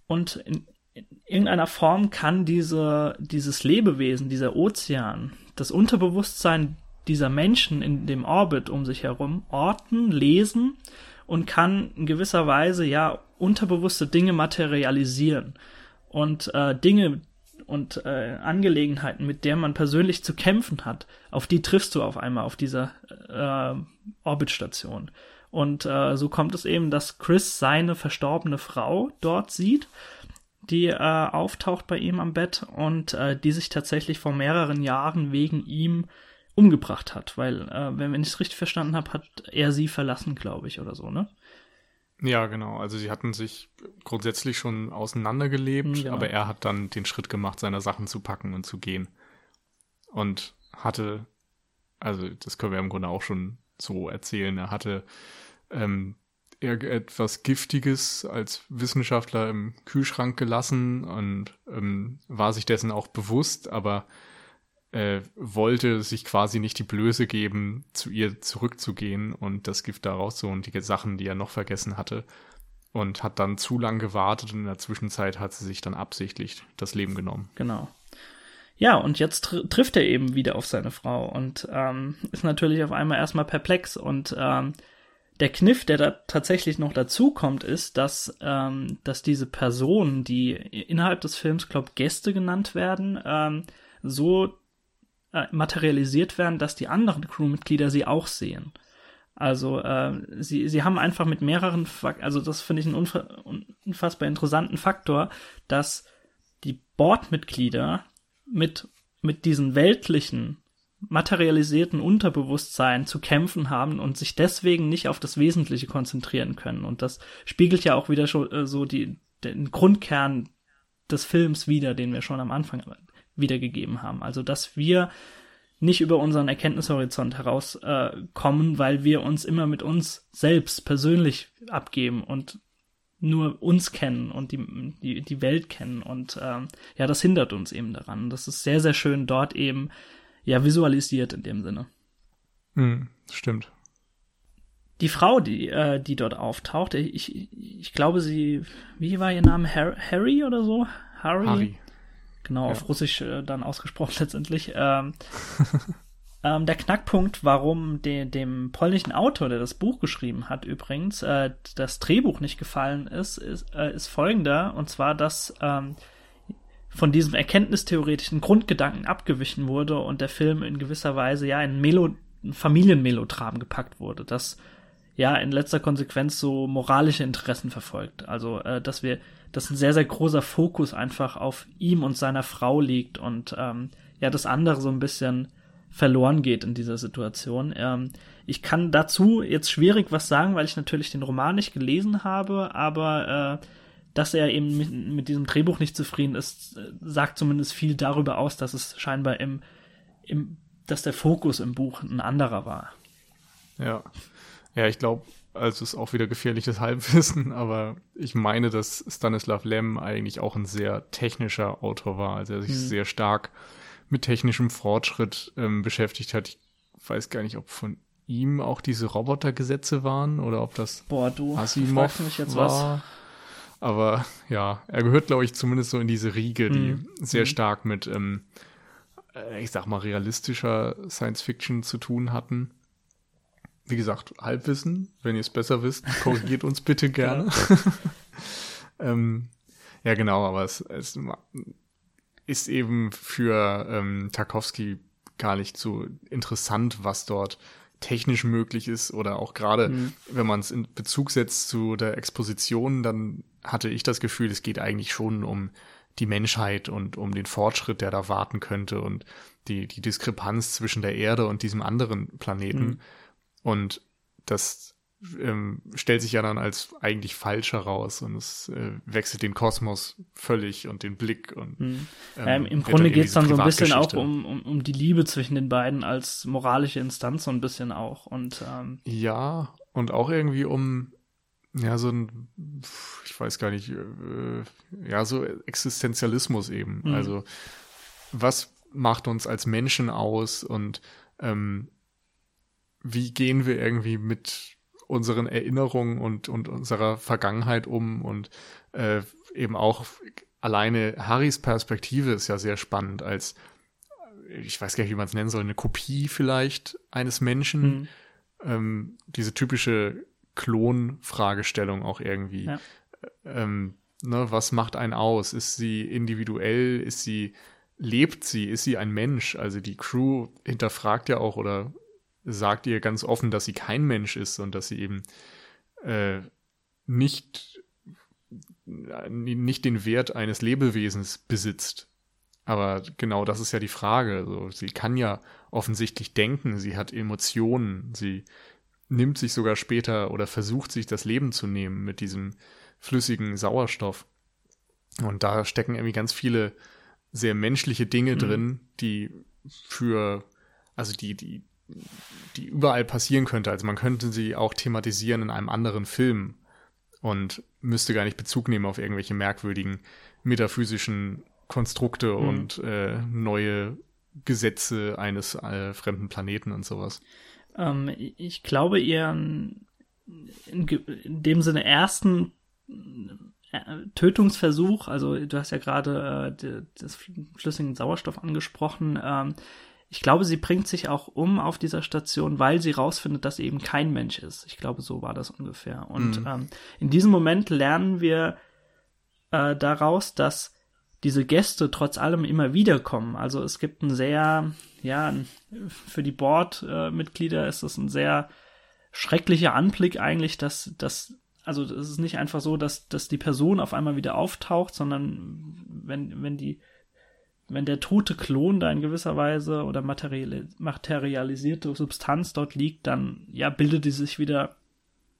und in, in irgendeiner Form kann diese dieses Lebewesen, dieser Ozean, das Unterbewusstsein dieser Menschen in dem Orbit um sich herum orten, lesen und kann in gewisser Weise ja unterbewusste Dinge materialisieren und äh, Dinge und äh, Angelegenheiten, mit der man persönlich zu kämpfen hat, auf die triffst du auf einmal auf dieser äh, Orbitstation. Und äh, so kommt es eben, dass Chris seine verstorbene Frau dort sieht, die äh, auftaucht bei ihm am Bett und äh, die sich tatsächlich vor mehreren Jahren wegen ihm umgebracht hat, weil, äh, wenn ich es richtig verstanden habe, hat er sie verlassen, glaube ich, oder so, ne? Ja, genau. Also sie hatten sich grundsätzlich schon auseinandergelebt, ja. aber er hat dann den Schritt gemacht, seine Sachen zu packen und zu gehen. Und hatte, also das können wir im Grunde auch schon so erzählen, er hatte ähm, etwas Giftiges als Wissenschaftler im Kühlschrank gelassen und ähm, war sich dessen auch bewusst, aber äh, wollte sich quasi nicht die Blöße geben, zu ihr zurückzugehen und das Gift da rauszuholen, die Sachen, die er noch vergessen hatte. Und hat dann zu lang gewartet und in der Zwischenzeit hat sie sich dann absichtlich das Leben genommen. Genau. Ja, und jetzt tr trifft er eben wieder auf seine Frau und ähm, ist natürlich auf einmal erstmal perplex. Und ähm, der Kniff, der da tatsächlich noch dazu kommt, ist, dass, ähm, dass diese Personen, die innerhalb des Films, glaube Gäste genannt werden, ähm, so äh, materialisiert werden, dass die anderen Crewmitglieder sie auch sehen. Also äh, sie, sie haben einfach mit mehreren, Fak also das finde ich einen unfa unfassbar interessanten Faktor, dass die Bordmitglieder mit, mit diesen weltlichen, materialisierten Unterbewusstsein zu kämpfen haben und sich deswegen nicht auf das Wesentliche konzentrieren können. Und das spiegelt ja auch wieder schon äh, so die, den Grundkern des Films wieder, den wir schon am Anfang wiedergegeben haben. Also dass wir nicht über unseren Erkenntnishorizont herauskommen, äh, weil wir uns immer mit uns selbst persönlich abgeben und nur uns kennen und die, die, die Welt kennen. Und ähm, ja, das hindert uns eben daran. Das ist sehr, sehr schön dort eben ja visualisiert in dem Sinne. Hm, stimmt. Die Frau, die, äh, die dort auftaucht, ich, ich glaube, sie, wie war ihr Name? Harry oder so? Harry? Harry. Genau, ja. auf Russisch äh, dann ausgesprochen letztendlich. Ähm, ähm, der Knackpunkt, warum de dem polnischen Autor, der das Buch geschrieben hat, übrigens, äh, das Drehbuch nicht gefallen ist, ist, äh, ist folgender, und zwar, dass ähm, von diesem erkenntnistheoretischen Grundgedanken abgewichen wurde und der Film in gewisser Weise ja in Melo ein Familienmelodram gepackt wurde, das ja in letzter Konsequenz so moralische Interessen verfolgt. Also, äh, dass wir dass ein sehr, sehr großer Fokus einfach auf ihm und seiner Frau liegt und ähm, ja, das andere so ein bisschen verloren geht in dieser Situation. Ähm, ich kann dazu jetzt schwierig was sagen, weil ich natürlich den Roman nicht gelesen habe, aber äh, dass er eben mit, mit diesem Drehbuch nicht zufrieden ist, sagt zumindest viel darüber aus, dass es scheinbar im, im dass der Fokus im Buch ein anderer war. Ja. Ja, ich glaube, also ist auch wieder gefährliches Halbwissen, aber ich meine, dass Stanislav Lem eigentlich auch ein sehr technischer Autor war, also er sich mhm. sehr stark mit technischem Fortschritt ähm, beschäftigt hat. Ich weiß gar nicht, ob von ihm auch diese Robotergesetze waren oder ob das Boah, du, Asimov mich jetzt war. Was. Aber ja, er gehört, glaube ich, zumindest so in diese Riege, die mhm. sehr mhm. stark mit, ähm, äh, ich sag mal, realistischer Science Fiction zu tun hatten. Wie gesagt, Halbwissen. Wenn ihr es besser wisst, korrigiert uns bitte gerne. ähm, ja, genau, aber es, es ist eben für ähm, Tarkovsky gar nicht so interessant, was dort technisch möglich ist oder auch gerade, mhm. wenn man es in Bezug setzt zu der Exposition, dann hatte ich das Gefühl, es geht eigentlich schon um die Menschheit und um den Fortschritt, der da warten könnte und die, die Diskrepanz zwischen der Erde und diesem anderen Planeten. Mhm. Und das ähm, stellt sich ja dann als eigentlich falsch heraus und es äh, wechselt den Kosmos völlig und den Blick und mhm. ähm, ähm, im Grunde geht es dann so ein bisschen auch um, um, um die Liebe zwischen den beiden als moralische Instanz so ein bisschen auch und ähm, ja und auch irgendwie um ja so ein ich weiß gar nicht äh, ja so Existenzialismus eben mhm. also was macht uns als Menschen aus und ähm, wie gehen wir irgendwie mit unseren Erinnerungen und, und unserer Vergangenheit um und äh, eben auch alleine Harrys Perspektive ist ja sehr spannend als ich weiß gar nicht, wie man es nennen soll, eine Kopie vielleicht eines Menschen. Mhm. Ähm, diese typische Klon-Fragestellung auch irgendwie. Ja. Ähm, ne, was macht einen aus? Ist sie individuell? Ist sie, lebt sie? Ist sie ein Mensch? Also die Crew hinterfragt ja auch oder sagt ihr ganz offen, dass sie kein Mensch ist und dass sie eben äh, nicht, nicht den Wert eines Lebewesens besitzt. Aber genau das ist ja die Frage. Also, sie kann ja offensichtlich denken, sie hat Emotionen, sie nimmt sich sogar später oder versucht sich das Leben zu nehmen mit diesem flüssigen Sauerstoff. Und da stecken irgendwie ganz viele sehr menschliche Dinge mhm. drin, die für, also die, die, die überall passieren könnte. Also man könnte sie auch thematisieren in einem anderen Film und müsste gar nicht Bezug nehmen auf irgendwelche merkwürdigen metaphysischen Konstrukte mhm. und äh, neue Gesetze eines äh, fremden Planeten und sowas. Ähm, ich glaube, ihren in, in dem Sinne ersten äh, Tötungsversuch, also du hast ja gerade äh, das flüssigen Sauerstoff angesprochen, ähm, ich glaube, sie bringt sich auch um auf dieser Station, weil sie rausfindet, dass sie eben kein Mensch ist. Ich glaube, so war das ungefähr. Und mhm. ähm, in diesem Moment lernen wir äh, daraus, dass diese Gäste trotz allem immer wieder kommen. Also es gibt ein sehr, ja, für die Board-Mitglieder ist es ein sehr schrecklicher Anblick eigentlich, dass, dass also es ist nicht einfach so, dass, dass die Person auf einmal wieder auftaucht, sondern wenn, wenn die wenn der tote Klon da in gewisser Weise oder materialisierte Substanz dort liegt, dann ja bildet die sich wieder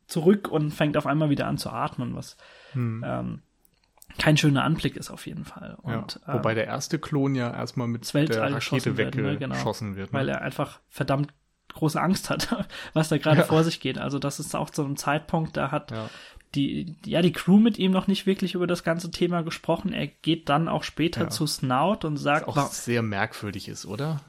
zurück und fängt auf einmal wieder an zu atmen, was hm. ähm, kein schöner Anblick ist auf jeden Fall. Und, ja, wobei ähm, der erste Klon ja erstmal mit der Rakete weggeschossen wird, ne, genau, wird ne? weil er einfach verdammt große Angst hat, was da gerade ja. vor sich geht. Also das ist auch zu einem Zeitpunkt, da hat ja die, ja, die Crew mit ihm noch nicht wirklich über das ganze Thema gesprochen. Er geht dann auch später ja. zu Snout und sagt, was auch sehr merkwürdig ist, oder?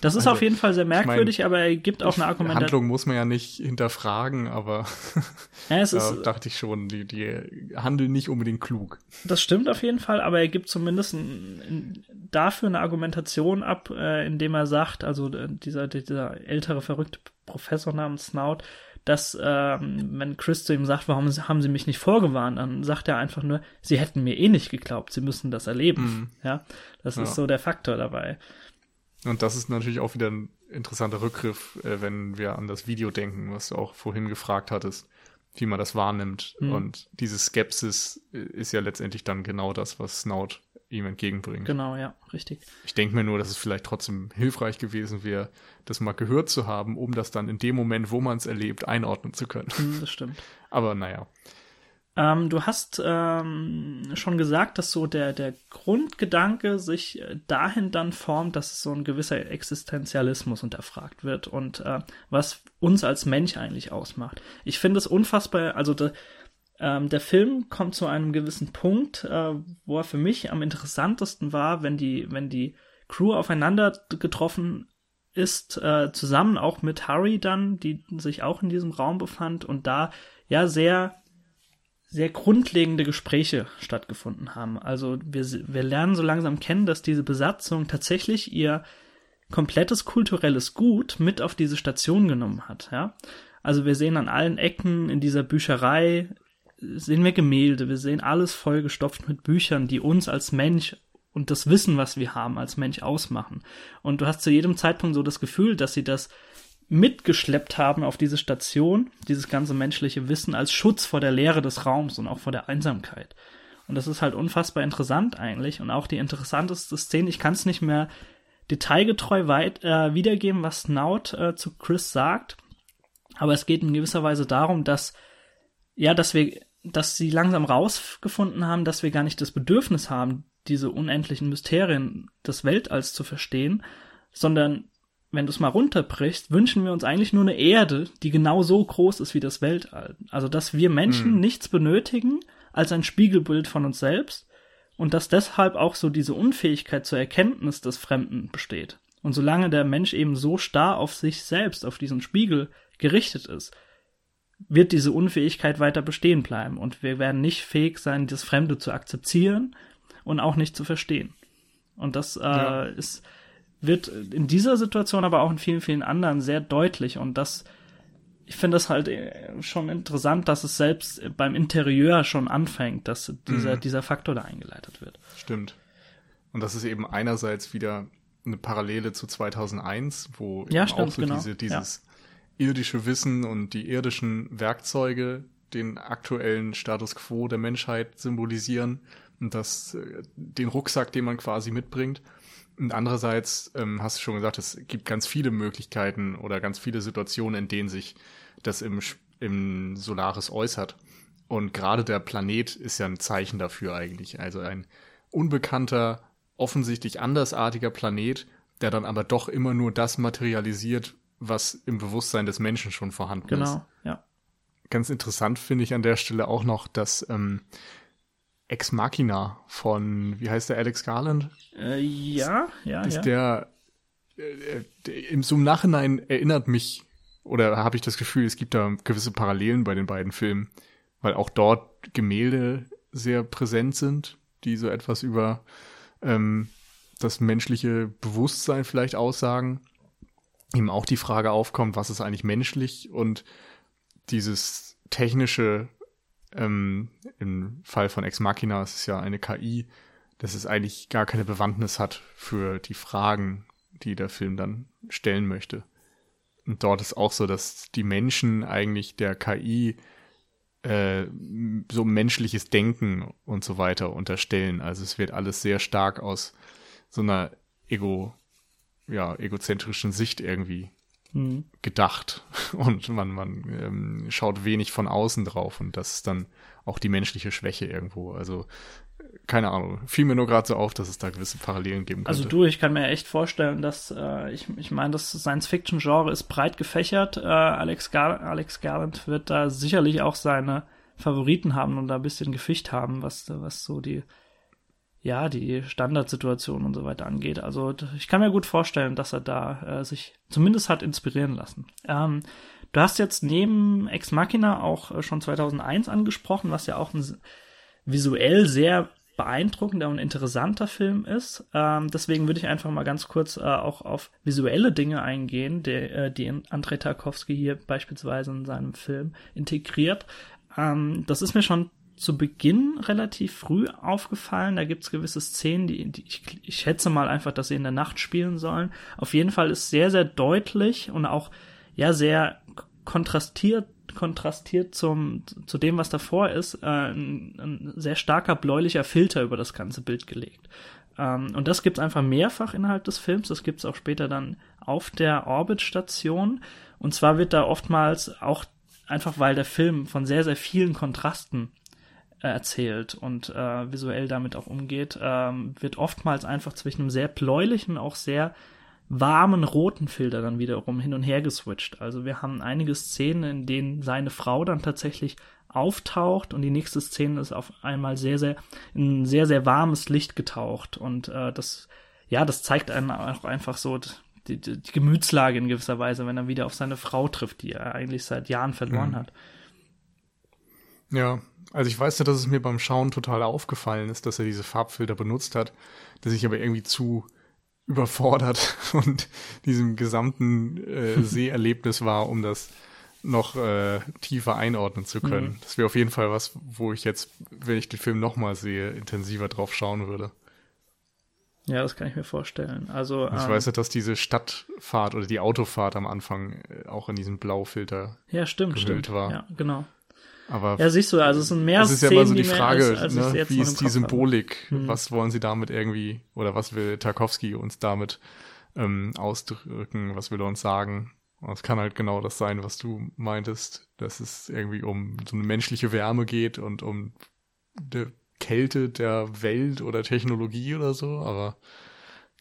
Das ist also, auf jeden Fall sehr merkwürdig, ich mein, aber er gibt auch eine Argumentation. Handlung muss man ja nicht hinterfragen, aber ja, es ist, da dachte ich schon, die, die handeln nicht unbedingt klug. Das stimmt auf jeden Fall, aber er gibt zumindest ein, ein, dafür eine Argumentation ab, äh, indem er sagt, also äh, dieser, dieser ältere verrückte Professor namens Snout, dass ähm, wenn Chris zu ihm sagt, warum haben sie mich nicht vorgewarnt, dann sagt er einfach nur, sie hätten mir eh nicht geglaubt, sie müssen das erleben. Mhm. Ja, das ja. ist so der Faktor dabei. Und das ist natürlich auch wieder ein interessanter Rückgriff, äh, wenn wir an das Video denken, was du auch vorhin gefragt hattest, wie man das wahrnimmt. Mhm. Und diese Skepsis äh, ist ja letztendlich dann genau das, was Snout ihm entgegenbringt. Genau, ja, richtig. Ich denke mir nur, dass es vielleicht trotzdem hilfreich gewesen wäre, das mal gehört zu haben, um das dann in dem Moment, wo man es erlebt, einordnen zu können. Mhm, das stimmt. Aber naja. Ähm, du hast ähm, schon gesagt, dass so der, der Grundgedanke sich äh, dahin dann formt, dass so ein gewisser Existenzialismus hinterfragt wird und äh, was uns als Mensch eigentlich ausmacht. Ich finde es unfassbar, also de, ähm, der Film kommt zu einem gewissen Punkt, äh, wo er für mich am interessantesten war, wenn die, wenn die Crew aufeinander getroffen ist, äh, zusammen auch mit Harry dann, die sich auch in diesem Raum befand und da ja sehr sehr grundlegende Gespräche stattgefunden haben. Also wir, wir lernen so langsam kennen, dass diese Besatzung tatsächlich ihr komplettes kulturelles Gut mit auf diese Station genommen hat. Ja? Also wir sehen an allen Ecken in dieser Bücherei, sehen wir Gemälde, wir sehen alles vollgestopft mit Büchern, die uns als Mensch und das Wissen, was wir haben, als Mensch ausmachen. Und du hast zu jedem Zeitpunkt so das Gefühl, dass sie das mitgeschleppt haben auf diese Station, dieses ganze menschliche Wissen als Schutz vor der Leere des Raums und auch vor der Einsamkeit. Und das ist halt unfassbar interessant eigentlich und auch die interessanteste Szene. Ich kann es nicht mehr detailgetreu weit äh, wiedergeben, was Snout äh, zu Chris sagt, aber es geht in gewisser Weise darum, dass ja, dass wir, dass sie langsam rausgefunden haben, dass wir gar nicht das Bedürfnis haben, diese unendlichen Mysterien des Weltalls zu verstehen, sondern wenn du es mal runterbrichst, wünschen wir uns eigentlich nur eine Erde, die genau so groß ist wie das Weltall. Also, dass wir Menschen mhm. nichts benötigen als ein Spiegelbild von uns selbst und dass deshalb auch so diese Unfähigkeit zur Erkenntnis des Fremden besteht. Und solange der Mensch eben so starr auf sich selbst, auf diesen Spiegel gerichtet ist, wird diese Unfähigkeit weiter bestehen bleiben und wir werden nicht fähig sein, das Fremde zu akzeptieren und auch nicht zu verstehen. Und das äh, ja. ist wird in dieser Situation, aber auch in vielen, vielen anderen sehr deutlich und das, ich finde das halt äh, schon interessant, dass es selbst beim Interieur schon anfängt, dass dieser, mhm. dieser Faktor da eingeleitet wird. Stimmt. Und das ist eben einerseits wieder eine Parallele zu 2001, wo ja, stimmt, auch so genau. diese, dieses ja. Irdische Wissen und die irdischen Werkzeuge den aktuellen Status quo der Menschheit symbolisieren und das, äh, den Rucksack, den man quasi mitbringt. Und andererseits ähm, hast du schon gesagt, es gibt ganz viele Möglichkeiten oder ganz viele Situationen, in denen sich das im, im Solaris äußert. Und gerade der Planet ist ja ein Zeichen dafür eigentlich. Also ein unbekannter, offensichtlich andersartiger Planet, der dann aber doch immer nur das materialisiert, was im Bewusstsein des Menschen schon vorhanden genau, ist. Genau, ja. Ganz interessant finde ich an der Stelle auch noch, dass ähm, Ex Machina von, wie heißt der, Alex Garland? Äh, ja, ja, ist ja. Der, äh, der, im, so im Nachhinein erinnert mich, oder habe ich das Gefühl, es gibt da gewisse Parallelen bei den beiden Filmen, weil auch dort Gemälde sehr präsent sind, die so etwas über ähm, das menschliche Bewusstsein vielleicht aussagen. Eben auch die Frage aufkommt, was ist eigentlich menschlich und dieses technische ähm, Im Fall von Ex Machina ist es ja eine KI, dass es eigentlich gar keine Bewandtnis hat für die Fragen, die der Film dann stellen möchte. Und dort ist auch so, dass die Menschen eigentlich der KI äh, so menschliches Denken und so weiter unterstellen. Also es wird alles sehr stark aus so einer ego, ja, egozentrischen Sicht irgendwie mhm. gedacht und man, man ähm, schaut wenig von außen drauf und das ist dann auch die menschliche Schwäche irgendwo. Also keine Ahnung, fiel mir nur gerade so auf, dass es da gewisse Parallelen geben also könnte. Also du, ich kann mir echt vorstellen, dass äh, ich, ich meine, das Science-Fiction-Genre ist breit gefächert. Äh, Alex, Gar Alex Garland wird da sicherlich auch seine Favoriten haben und da ein bisschen Geficht haben, was, was so die ja, die Standardsituation und so weiter angeht. Also ich kann mir gut vorstellen, dass er da äh, sich zumindest hat inspirieren lassen. Ähm, du hast jetzt neben Ex Machina auch äh, schon 2001 angesprochen, was ja auch ein visuell sehr beeindruckender und interessanter Film ist. Ähm, deswegen würde ich einfach mal ganz kurz äh, auch auf visuelle Dinge eingehen, die, äh, die Andrei Tarkovsky hier beispielsweise in seinem Film integriert. Ähm, das ist mir schon zu Beginn relativ früh aufgefallen. Da gibt's gewisse Szenen, die, die ich, ich schätze mal einfach, dass sie in der Nacht spielen sollen. Auf jeden Fall ist sehr, sehr deutlich und auch ja sehr kontrastiert kontrastiert zum, zu dem, was davor ist, äh, ein, ein sehr starker bläulicher Filter über das ganze Bild gelegt. Ähm, und das gibt's einfach mehrfach innerhalb des Films. Das gibt's auch später dann auf der Orbit-Station. Und zwar wird da oftmals auch einfach, weil der Film von sehr, sehr vielen Kontrasten erzählt und äh, visuell damit auch umgeht, ähm, wird oftmals einfach zwischen einem sehr bläulichen, auch sehr warmen roten Filter dann wiederum hin und her geswitcht. Also wir haben einige Szenen, in denen seine Frau dann tatsächlich auftaucht und die nächste Szene ist auf einmal sehr, sehr, in sehr, sehr warmes Licht getaucht. Und äh, das, ja, das zeigt einem auch einfach so die, die, die Gemütslage in gewisser Weise, wenn er wieder auf seine Frau trifft, die er eigentlich seit Jahren verloren mhm. hat. Ja, also ich weiß ja, dass es mir beim Schauen total aufgefallen ist, dass er diese Farbfilter benutzt hat, dass ich aber irgendwie zu überfordert und diesem gesamten äh, Seherlebnis war, um das noch äh, tiefer einordnen zu können. Mhm. Das wäre auf jeden Fall was, wo ich jetzt, wenn ich den Film nochmal sehe, intensiver drauf schauen würde. Ja, das kann ich mir vorstellen. Also ich ähm, weiß ja, dass diese Stadtfahrt oder die Autofahrt am Anfang äh, auch in diesem Blaufilter ja, stimmt, stimmt. war. Ja, genau. Aber ja, siehst du, also es sind mehr Das ist ja immer so die Frage, ist, als ne? wie ist die Symbolik? Hm. Was wollen sie damit irgendwie, oder was will Tarkovsky uns damit ähm, ausdrücken? Was will er uns sagen? Und es kann halt genau das sein, was du meintest, dass es irgendwie um so eine menschliche Wärme geht und um die Kälte der Welt oder Technologie oder so, aber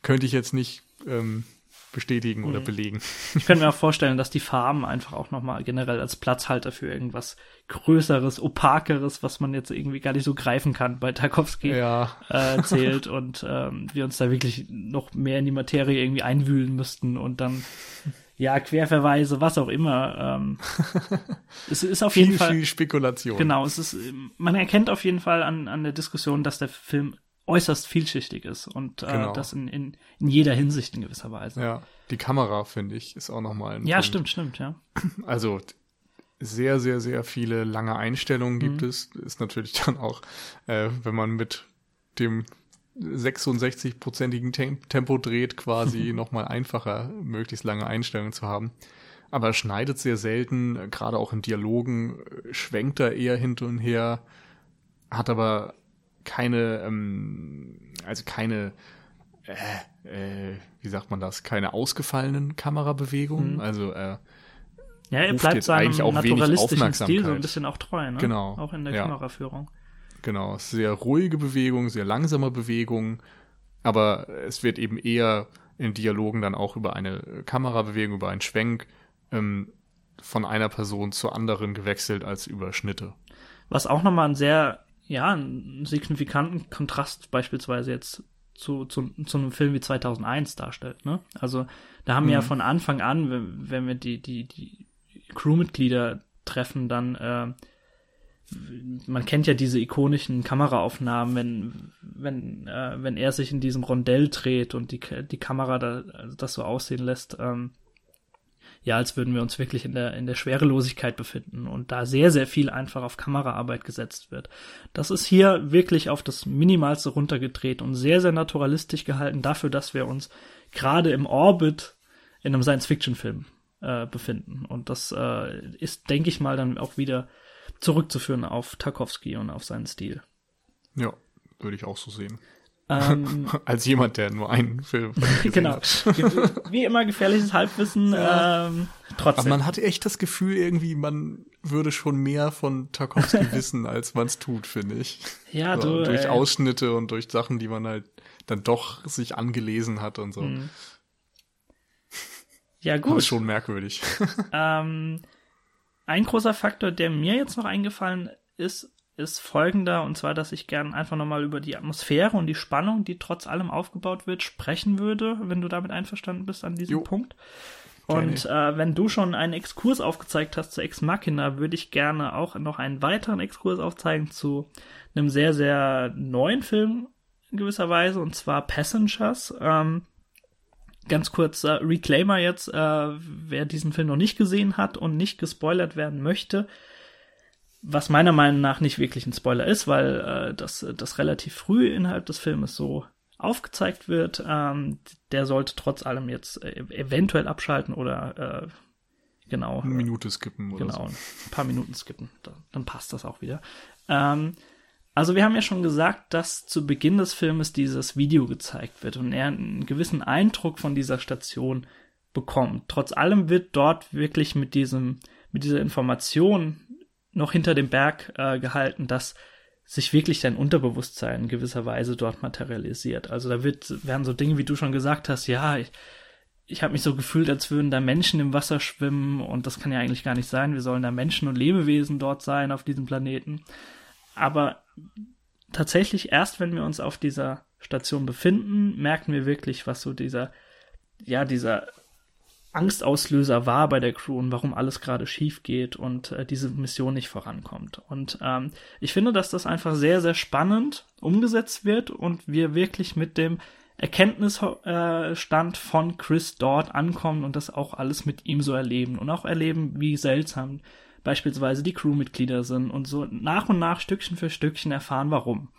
könnte ich jetzt nicht ähm, bestätigen oder mhm. belegen. Ich könnte mir auch vorstellen, dass die Farben einfach auch nochmal generell als Platzhalter für irgendwas Größeres, Opakeres, was man jetzt irgendwie gar nicht so greifen kann, bei Tarkovsky ja. äh, zählt und ähm, wir uns da wirklich noch mehr in die Materie irgendwie einwühlen müssten und dann ja, Querverweise, was auch immer. Ähm, es ist auf viel, jeden Fall. Viel Spekulation. Genau, es ist, man erkennt auf jeden Fall an, an der Diskussion, dass der Film äußerst vielschichtig ist und äh, genau. das in, in, in jeder Hinsicht in gewisser Weise. Ja, die Kamera, finde ich, ist auch nochmal ein Ja, Punkt. stimmt, stimmt, ja. Also sehr, sehr, sehr viele lange Einstellungen gibt mhm. es. Ist natürlich dann auch, äh, wenn man mit dem 66-prozentigen Tempo dreht, quasi nochmal einfacher, möglichst lange Einstellungen zu haben. Aber er schneidet sehr selten, gerade auch in Dialogen, schwenkt er eher hin und her, hat aber keine, ähm, also keine, äh, äh, wie sagt man das, keine ausgefallenen Kamerabewegungen. Mhm. Also äh, ja, er bleibt seinem naturalistischen Stil so ein bisschen auch treu, ne? Genau. Auch in der ja. Kameraführung. Genau, sehr ruhige Bewegung, sehr langsame Bewegung, aber es wird eben eher in Dialogen dann auch über eine Kamerabewegung, über einen Schwenk ähm, von einer Person zur anderen gewechselt als über Schnitte. Was auch nochmal ein sehr ja, einen signifikanten Kontrast beispielsweise jetzt zu, zu, zu einem Film wie 2001 darstellt. Ne? Also da haben mhm. wir ja mhm. von Anfang an, wenn, wenn wir die, die, die Crewmitglieder treffen, dann äh, man kennt ja diese ikonischen Kameraaufnahmen, wenn wenn äh, wenn er sich in diesem Rondell dreht und die die Kamera da also das so aussehen lässt. Ähm, ja, als würden wir uns wirklich in der, in der Schwerelosigkeit befinden und da sehr, sehr viel einfach auf Kameraarbeit gesetzt wird. Das ist hier wirklich auf das Minimalste runtergedreht und sehr, sehr naturalistisch gehalten dafür, dass wir uns gerade im Orbit in einem Science-Fiction-Film äh, befinden. Und das äh, ist, denke ich mal, dann auch wieder zurückzuführen auf Tarkovsky und auf seinen Stil. Ja, würde ich auch so sehen. Ähm, Als jemand, der nur einen Film. genau. Wie immer gefährliches Halbwissen. Ja. Ähm, trotzdem. Aber man hat echt das Gefühl, irgendwie, man würde schon mehr von Tarkovsky wissen, als man es tut, finde ich. Ja, du. durch äh, Ausschnitte und durch Sachen, die man halt dann doch sich angelesen hat und so. Mh. Ja, gut. Ist schon merkwürdig. ähm, ein großer Faktor, der mir jetzt noch eingefallen ist, ist folgender, und zwar, dass ich gern einfach nochmal über die Atmosphäre und die Spannung, die trotz allem aufgebaut wird, sprechen würde, wenn du damit einverstanden bist an diesem jo. Punkt. Und äh, wenn du schon einen Exkurs aufgezeigt hast zu Ex Machina, würde ich gerne auch noch einen weiteren Exkurs aufzeigen zu einem sehr, sehr neuen Film in gewisser Weise, und zwar Passengers. Ähm, ganz kurz äh, Reclaimer jetzt, äh, wer diesen Film noch nicht gesehen hat und nicht gespoilert werden möchte, was meiner Meinung nach nicht wirklich ein Spoiler ist, weil äh, das, das relativ früh innerhalb des Filmes so aufgezeigt wird. Ähm, der sollte trotz allem jetzt äh, eventuell abschalten oder äh, genau. Eine Minute skippen oder genau, so. ein paar Minuten skippen. Dann, dann passt das auch wieder. Ähm, also wir haben ja schon gesagt, dass zu Beginn des Filmes dieses Video gezeigt wird und er einen gewissen Eindruck von dieser Station bekommt. Trotz allem wird dort wirklich mit diesem, mit dieser Information noch hinter dem Berg äh, gehalten, dass sich wirklich dein Unterbewusstsein in gewisser Weise dort materialisiert. Also da wird, werden so Dinge, wie du schon gesagt hast, ja, ich, ich habe mich so gefühlt, als würden da Menschen im Wasser schwimmen und das kann ja eigentlich gar nicht sein. Wir sollen da Menschen und Lebewesen dort sein auf diesem Planeten. Aber tatsächlich erst, wenn wir uns auf dieser Station befinden, merken wir wirklich, was so dieser, ja, dieser Angstauslöser war bei der Crew und warum alles gerade schief geht und äh, diese Mission nicht vorankommt. Und ähm, ich finde, dass das einfach sehr, sehr spannend umgesetzt wird und wir wirklich mit dem Erkenntnisstand von Chris dort ankommen und das auch alles mit ihm so erleben und auch erleben, wie seltsam beispielsweise die Crewmitglieder sind und so nach und nach Stückchen für Stückchen erfahren, warum.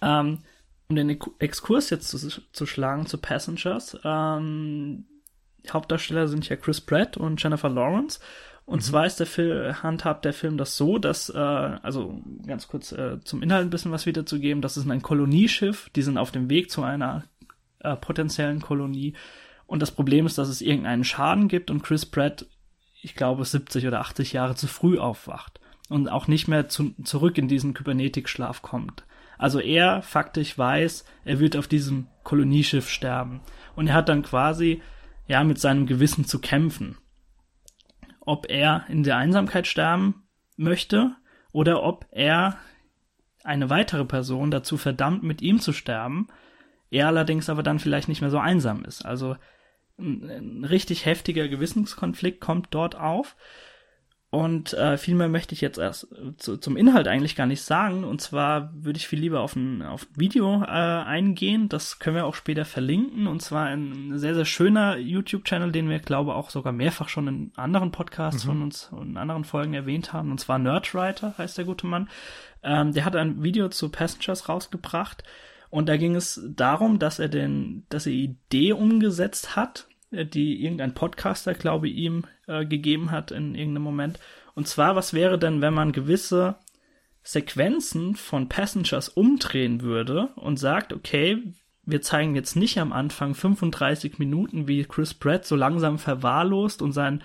Ähm, um den Exkurs jetzt zu, zu schlagen zu Passengers, ähm, Hauptdarsteller sind ja Chris Pratt und Jennifer Lawrence. Und mhm. zwar ist der Film, handhabt der Film das so, dass, äh, also ganz kurz äh, zum Inhalt ein bisschen was wiederzugeben, das ist ein Kolonieschiff, die sind auf dem Weg zu einer äh, potenziellen Kolonie. Und das Problem ist, dass es irgendeinen Schaden gibt und Chris Pratt, ich glaube, 70 oder 80 Jahre zu früh aufwacht und auch nicht mehr zu, zurück in diesen Kybernetikschlaf kommt. Also er faktisch weiß, er wird auf diesem Kolonieschiff sterben. Und er hat dann quasi ja, mit seinem Gewissen zu kämpfen. Ob er in der Einsamkeit sterben möchte oder ob er eine weitere Person dazu verdammt, mit ihm zu sterben, er allerdings aber dann vielleicht nicht mehr so einsam ist. Also ein, ein richtig heftiger Gewissenskonflikt kommt dort auf und äh, viel mehr möchte ich jetzt erst äh, zu, zum Inhalt eigentlich gar nicht sagen. Und zwar würde ich viel lieber auf ein, auf ein Video äh, eingehen. Das können wir auch später verlinken. Und zwar ein sehr, sehr schöner YouTube-Channel, den wir, glaube auch sogar mehrfach schon in anderen Podcasts mhm. von uns und in anderen Folgen erwähnt haben. Und zwar Nerdwriter heißt der gute Mann. Ähm, der hat ein Video zu Passengers rausgebracht. Und da ging es darum, dass er den, dass er Idee umgesetzt hat, die irgendein Podcaster, glaube ich, ihm äh, gegeben hat in irgendeinem Moment. Und zwar, was wäre denn, wenn man gewisse Sequenzen von Passengers umdrehen würde und sagt, okay, wir zeigen jetzt nicht am Anfang 35 Minuten, wie Chris Pratt so langsam verwahrlost und sein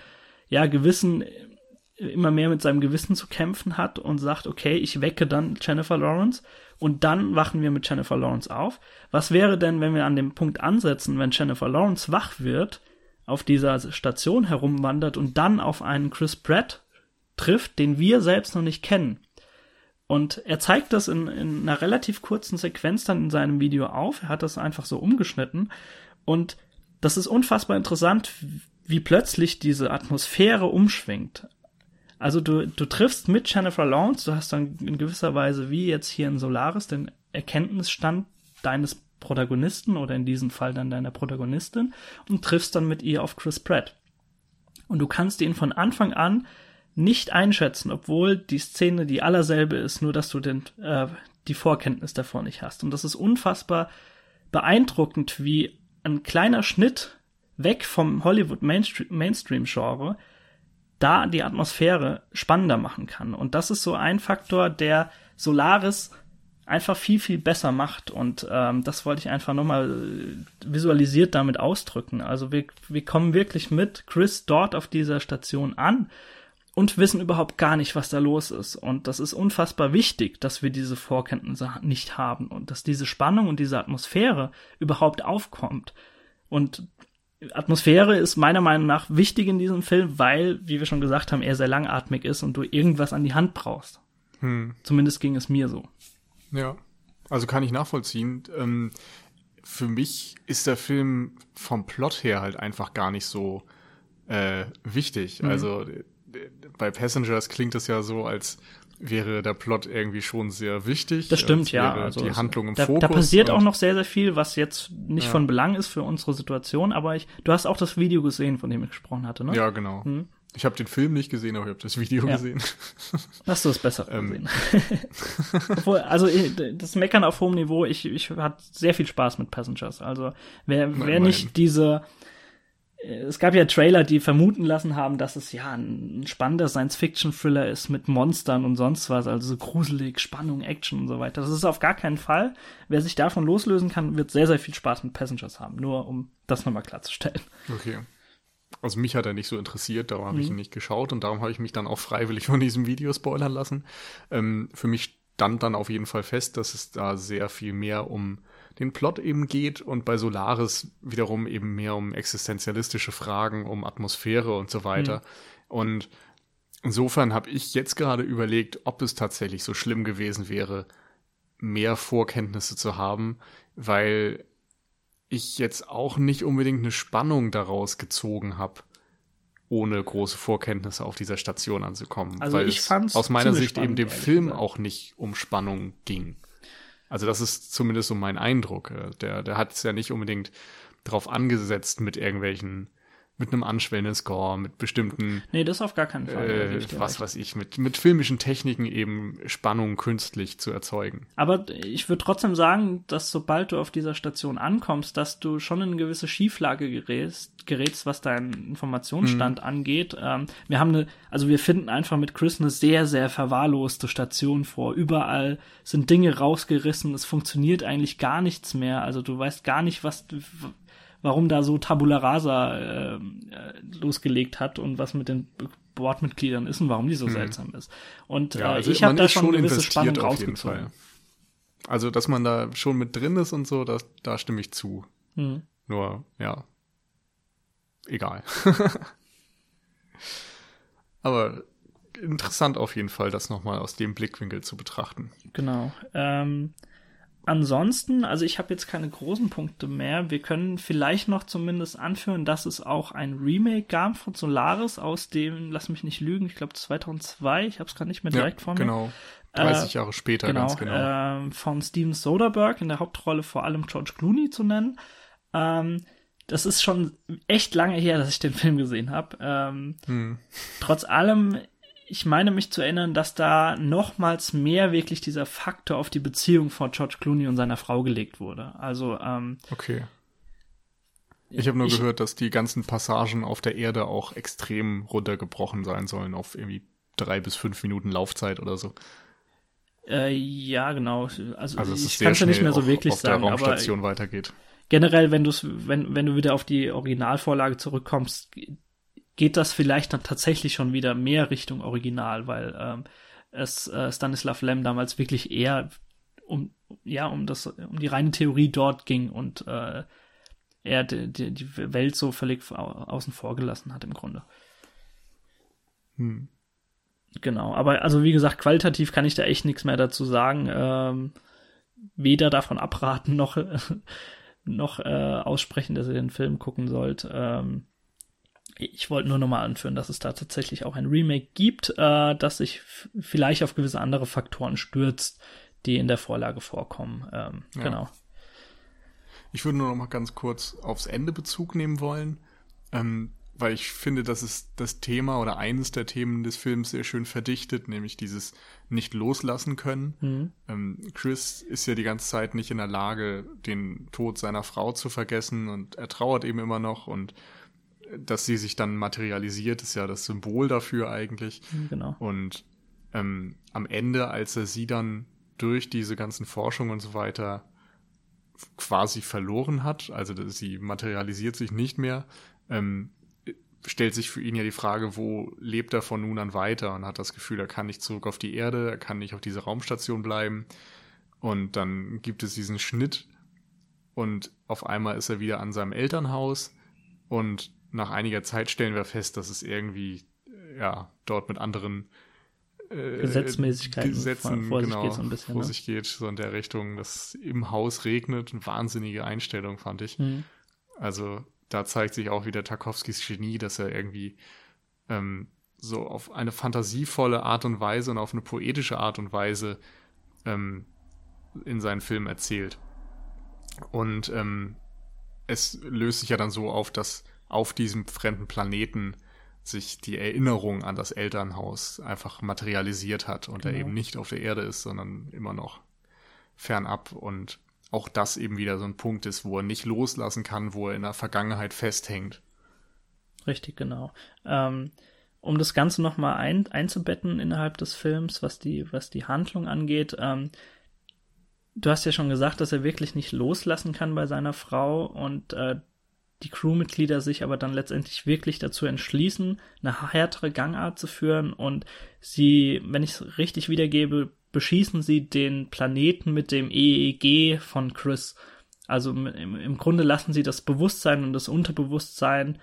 ja Gewissen immer mehr mit seinem Gewissen zu kämpfen hat und sagt, okay, ich wecke dann Jennifer Lawrence und dann wachen wir mit Jennifer Lawrence auf. Was wäre denn, wenn wir an dem Punkt ansetzen, wenn Jennifer Lawrence wach wird, auf dieser Station herumwandert und dann auf einen Chris Pratt trifft, den wir selbst noch nicht kennen? Und er zeigt das in, in einer relativ kurzen Sequenz dann in seinem Video auf. Er hat das einfach so umgeschnitten. Und das ist unfassbar interessant, wie plötzlich diese Atmosphäre umschwingt. Also du, du triffst mit Jennifer Lawrence, du hast dann in gewisser Weise wie jetzt hier in Solaris den Erkenntnisstand deines Protagonisten oder in diesem Fall dann deiner Protagonistin und triffst dann mit ihr auf Chris Pratt. Und du kannst ihn von Anfang an nicht einschätzen, obwohl die Szene die allerselbe ist, nur dass du den, äh, die Vorkenntnis davor nicht hast. Und das ist unfassbar beeindruckend, wie ein kleiner Schnitt weg vom Hollywood Mainstream-Genre da die Atmosphäre spannender machen kann. Und das ist so ein Faktor, der Solaris einfach viel, viel besser macht. Und ähm, das wollte ich einfach nochmal äh, visualisiert damit ausdrücken. Also wir, wir kommen wirklich mit Chris dort auf dieser Station an und wissen überhaupt gar nicht, was da los ist. Und das ist unfassbar wichtig, dass wir diese Vorkenntnisse nicht haben und dass diese Spannung und diese Atmosphäre überhaupt aufkommt. Und Atmosphäre ist meiner Meinung nach wichtig in diesem Film, weil, wie wir schon gesagt haben, er sehr langatmig ist und du irgendwas an die Hand brauchst. Hm. Zumindest ging es mir so. Ja, also kann ich nachvollziehen. Ähm, für mich ist der Film vom Plot her halt einfach gar nicht so äh, wichtig. Mhm. Also bei Passengers klingt es ja so, als wäre der Plot irgendwie schon sehr wichtig. Das stimmt, ja. Also die Handlung im da, Fokus. Da passiert auch noch sehr, sehr viel, was jetzt nicht ja. von Belang ist für unsere Situation, aber ich, du hast auch das Video gesehen, von dem ich gesprochen hatte, ne? Ja, genau. Hm? Ich habe den Film nicht gesehen, aber ich habe das Video ja. gesehen. Hast du es besser ähm. gesehen? Obwohl, also das Meckern auf hohem Niveau, ich, ich hatte sehr viel Spaß mit Passengers. Also wer, wer nicht diese es gab ja Trailer, die vermuten lassen haben, dass es ja ein spannender Science-Fiction-Thriller ist mit Monstern und sonst was, also so gruselig, Spannung, Action und so weiter. Das ist auf gar keinen Fall. Wer sich davon loslösen kann, wird sehr, sehr viel Spaß mit Passengers haben. Nur um das nochmal klarzustellen. Okay. Also mich hat er nicht so interessiert, darum habe mhm. ich ihn nicht geschaut und darum habe ich mich dann auch freiwillig von diesem Video spoilern lassen. Ähm, für mich stand dann auf jeden Fall fest, dass es da sehr viel mehr um den Plot eben geht und bei Solaris wiederum eben mehr um existenzialistische Fragen, um Atmosphäre und so weiter. Mhm. Und insofern habe ich jetzt gerade überlegt, ob es tatsächlich so schlimm gewesen wäre, mehr Vorkenntnisse zu haben, weil ich jetzt auch nicht unbedingt eine Spannung daraus gezogen habe, ohne große Vorkenntnisse auf dieser Station anzukommen. Also weil ich fand's aus meiner Sicht spannend, eben dem Film gesagt. auch nicht um Spannung ging. Also das ist zumindest so mein Eindruck. Der, der hat es ja nicht unbedingt drauf angesetzt mit irgendwelchen mit einem anschwellenden Score, mit bestimmten, nee, das auf gar keinen Fall. äh, was weiß ich, mit, mit filmischen Techniken eben Spannung künstlich zu erzeugen. Aber ich würde trotzdem sagen, dass sobald du auf dieser Station ankommst, dass du schon in eine gewisse Schieflage gerätst, gerätst was deinen Informationsstand mhm. angeht. Ähm, wir haben eine, also wir finden einfach mit Chris eine sehr, sehr verwahrloste Station vor. Überall sind Dinge rausgerissen, es funktioniert eigentlich gar nichts mehr. Also du weißt gar nicht, was, warum da so Tabula Rasa äh, losgelegt hat und was mit den Bordmitgliedern ist und warum die so hm. seltsam ist. Und ja, also ich habe da schon eine gewisse Spannung rausgezogen. Also, dass man da schon mit drin ist und so, das, da stimme ich zu. Hm. Nur, ja. Egal. Aber interessant auf jeden Fall, das nochmal aus dem Blickwinkel zu betrachten. Genau. Ähm, ansonsten, also ich habe jetzt keine großen Punkte mehr. Wir können vielleicht noch zumindest anführen, dass es auch ein Remake gab von Solaris aus dem, lass mich nicht lügen, ich glaube 2002, ich habe es gerade nicht mehr direkt ja, vor mir. Genau. 30 äh, Jahre später, genau, ganz genau. Äh, von Steven Soderbergh in der Hauptrolle vor allem George Clooney zu nennen. Ähm, das ist schon echt lange her, dass ich den Film gesehen habe. Ähm, hm. Trotz allem ich meine mich zu erinnern, dass da nochmals mehr wirklich dieser Faktor auf die Beziehung von George Clooney und seiner Frau gelegt wurde. Also, ähm, Okay. Ich habe nur ich, gehört, dass die ganzen Passagen auf der Erde auch extrem runtergebrochen sein sollen auf irgendwie drei bis fünf Minuten Laufzeit oder so. Äh, ja, genau. Also, also ich kann es ja nicht mehr so wirklich auf sagen. Der Raumstation aber weitergeht. Generell, wenn du wenn, wenn du wieder auf die Originalvorlage zurückkommst, geht das vielleicht dann tatsächlich schon wieder mehr Richtung Original, weil ähm, es äh, Stanislav Lem damals wirklich eher um ja um das um die reine Theorie dort ging und äh, er die, die, die Welt so völlig außen vor gelassen hat im Grunde. Hm. Genau, aber also wie gesagt, qualitativ kann ich da echt nichts mehr dazu sagen. Ähm, weder davon abraten noch noch äh, aussprechen, dass ihr den Film gucken sollt. Ähm, ich wollte nur nochmal anführen, dass es da tatsächlich auch ein Remake gibt, äh, das sich vielleicht auf gewisse andere Faktoren stürzt, die in der Vorlage vorkommen. Ähm, ja. Genau. Ich würde nur noch mal ganz kurz aufs Ende Bezug nehmen wollen, ähm, weil ich finde, dass es das Thema oder eines der Themen des Films sehr schön verdichtet, nämlich dieses nicht loslassen können. Mhm. Ähm, Chris ist ja die ganze Zeit nicht in der Lage, den Tod seiner Frau zu vergessen und er trauert eben immer noch und dass sie sich dann materialisiert, ist ja das Symbol dafür eigentlich. Genau. Und ähm, am Ende, als er sie dann durch diese ganzen Forschungen und so weiter quasi verloren hat, also sie materialisiert sich nicht mehr, ähm, stellt sich für ihn ja die Frage, wo lebt er von nun an weiter und hat das Gefühl, er kann nicht zurück auf die Erde, er kann nicht auf diese Raumstation bleiben. Und dann gibt es diesen Schnitt und auf einmal ist er wieder an seinem Elternhaus und nach einiger Zeit stellen wir fest, dass es irgendwie ja dort mit anderen äh, Gesetzmäßigkeiten Gesetzen vor, vor genau, sich geht so ein bisschen, vor ne? sich geht, so in der Richtung, dass im Haus regnet. Eine wahnsinnige Einstellung, fand ich. Mhm. Also da zeigt sich auch wieder Tarkovskis Genie, dass er irgendwie ähm, so auf eine fantasievolle Art und Weise und auf eine poetische Art und Weise ähm, in seinen Filmen erzählt. Und ähm, es löst sich ja dann so auf, dass auf diesem fremden Planeten sich die Erinnerung an das Elternhaus einfach materialisiert hat und genau. er eben nicht auf der Erde ist, sondern immer noch fernab und auch das eben wieder so ein Punkt ist, wo er nicht loslassen kann, wo er in der Vergangenheit festhängt. Richtig, genau. Ähm, um das Ganze nochmal ein, einzubetten innerhalb des Films, was die, was die Handlung angeht, ähm, du hast ja schon gesagt, dass er wirklich nicht loslassen kann bei seiner Frau und äh, die Crewmitglieder sich aber dann letztendlich wirklich dazu entschließen, eine härtere Gangart zu führen und sie, wenn ich es richtig wiedergebe, beschießen sie den Planeten mit dem EEG von Chris. Also im, im Grunde lassen sie das Bewusstsein und das Unterbewusstsein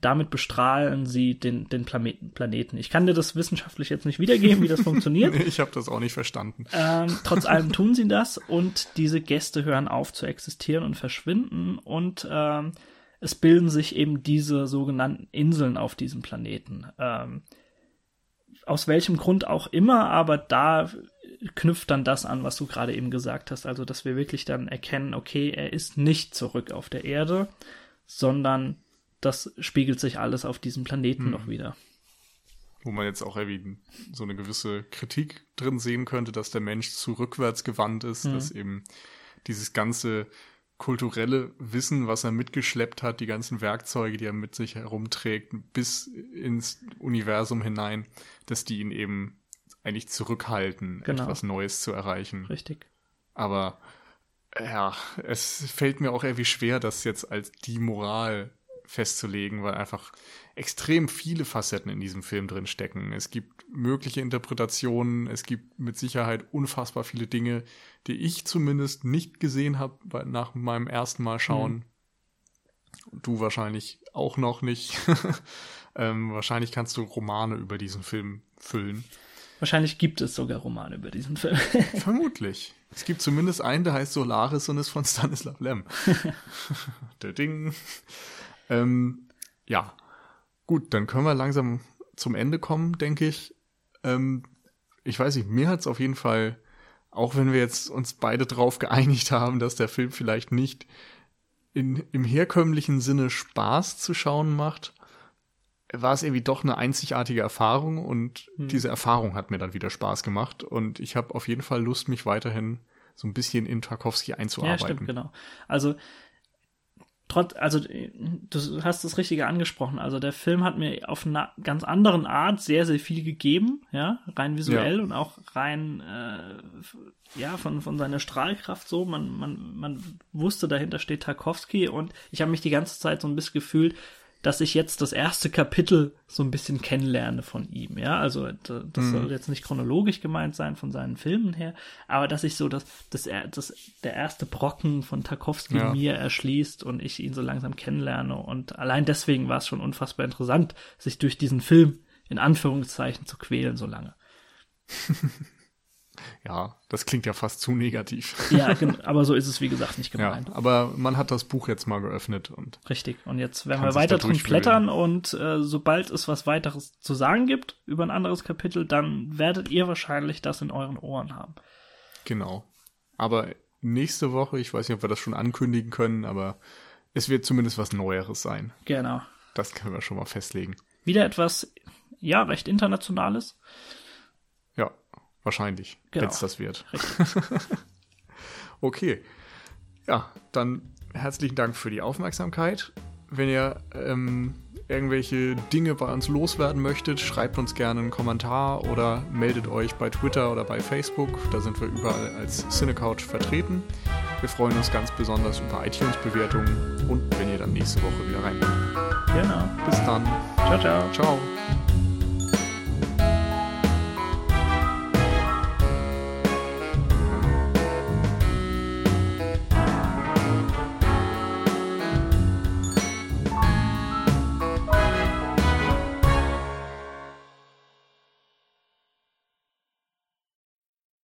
damit bestrahlen sie den, den Planeten. Ich kann dir das wissenschaftlich jetzt nicht wiedergeben, wie das funktioniert. ich habe das auch nicht verstanden. Ähm, trotz allem tun sie das und diese Gäste hören auf zu existieren und verschwinden und ähm, es bilden sich eben diese sogenannten Inseln auf diesem Planeten. Ähm, aus welchem Grund auch immer, aber da knüpft dann das an, was du gerade eben gesagt hast. Also, dass wir wirklich dann erkennen, okay, er ist nicht zurück auf der Erde, sondern das spiegelt sich alles auf diesem Planeten hm. noch wieder. Wo man jetzt auch irgendwie so eine gewisse Kritik drin sehen könnte, dass der Mensch zu rückwärts gewandt ist, hm. dass eben dieses ganze kulturelle Wissen, was er mitgeschleppt hat, die ganzen Werkzeuge, die er mit sich herumträgt, bis ins Universum hinein, dass die ihn eben eigentlich zurückhalten, genau. etwas Neues zu erreichen. Richtig. Aber ja, es fällt mir auch irgendwie schwer, das jetzt als die Moral festzulegen, weil einfach extrem viele Facetten in diesem Film drin stecken. Es gibt mögliche Interpretationen, es gibt mit Sicherheit unfassbar viele Dinge, die ich zumindest nicht gesehen habe nach meinem ersten Mal schauen. Mhm. Du wahrscheinlich auch noch nicht. ähm, wahrscheinlich kannst du Romane über diesen Film füllen. Wahrscheinlich gibt es sogar Romane über diesen Film. Vermutlich. Es gibt zumindest einen, der heißt Solaris und ist von Stanislav Lem. der Ding. Ähm, ja, gut, dann können wir langsam zum Ende kommen, denke ich. Ähm, ich weiß nicht, mir hat es auf jeden Fall, auch wenn wir jetzt uns beide drauf geeinigt haben, dass der Film vielleicht nicht in, im herkömmlichen Sinne Spaß zu schauen macht, war es irgendwie doch eine einzigartige Erfahrung und hm. diese Erfahrung hat mir dann wieder Spaß gemacht und ich habe auf jeden Fall Lust, mich weiterhin so ein bisschen in Tarkovsky einzuarbeiten. Ja, stimmt, genau. Also trotz, also du hast das Richtige angesprochen. Also der Film hat mir auf einer ganz anderen Art sehr, sehr viel gegeben, ja, rein visuell ja. und auch rein, äh, ja, von, von seiner Strahlkraft so. Man, man, man wusste, dahinter steht Tarkovsky und ich habe mich die ganze Zeit so ein bisschen gefühlt, dass ich jetzt das erste Kapitel so ein bisschen kennenlerne von ihm, ja, also das mhm. soll jetzt nicht chronologisch gemeint sein von seinen Filmen her, aber dass ich so das, das, das der erste Brocken von Tarkovsky ja. mir erschließt und ich ihn so langsam kennenlerne und allein deswegen war es schon unfassbar interessant, sich durch diesen Film in Anführungszeichen zu quälen so lange. Ja, das klingt ja fast zu negativ. Ja, aber so ist es, wie gesagt, nicht gemeint. Ja, aber man hat das Buch jetzt mal geöffnet und. Richtig. Und jetzt werden wir weiter drin blättern und äh, sobald es was weiteres zu sagen gibt über ein anderes Kapitel, dann werdet ihr wahrscheinlich das in euren Ohren haben. Genau. Aber nächste Woche, ich weiß nicht, ob wir das schon ankündigen können, aber es wird zumindest was Neueres sein. Genau. Das können wir schon mal festlegen. Wieder etwas, ja, recht internationales. Wahrscheinlich, genau. wenn es das wird. okay. Ja, dann herzlichen Dank für die Aufmerksamkeit. Wenn ihr ähm, irgendwelche Dinge bei uns loswerden möchtet, schreibt uns gerne einen Kommentar oder meldet euch bei Twitter oder bei Facebook. Da sind wir überall als Cinecouch vertreten. Wir freuen uns ganz besonders über iTunes-Bewertungen und wenn ihr dann nächste Woche wieder reinkommt. Genau. Bis dann. Ciao, ciao. Ciao.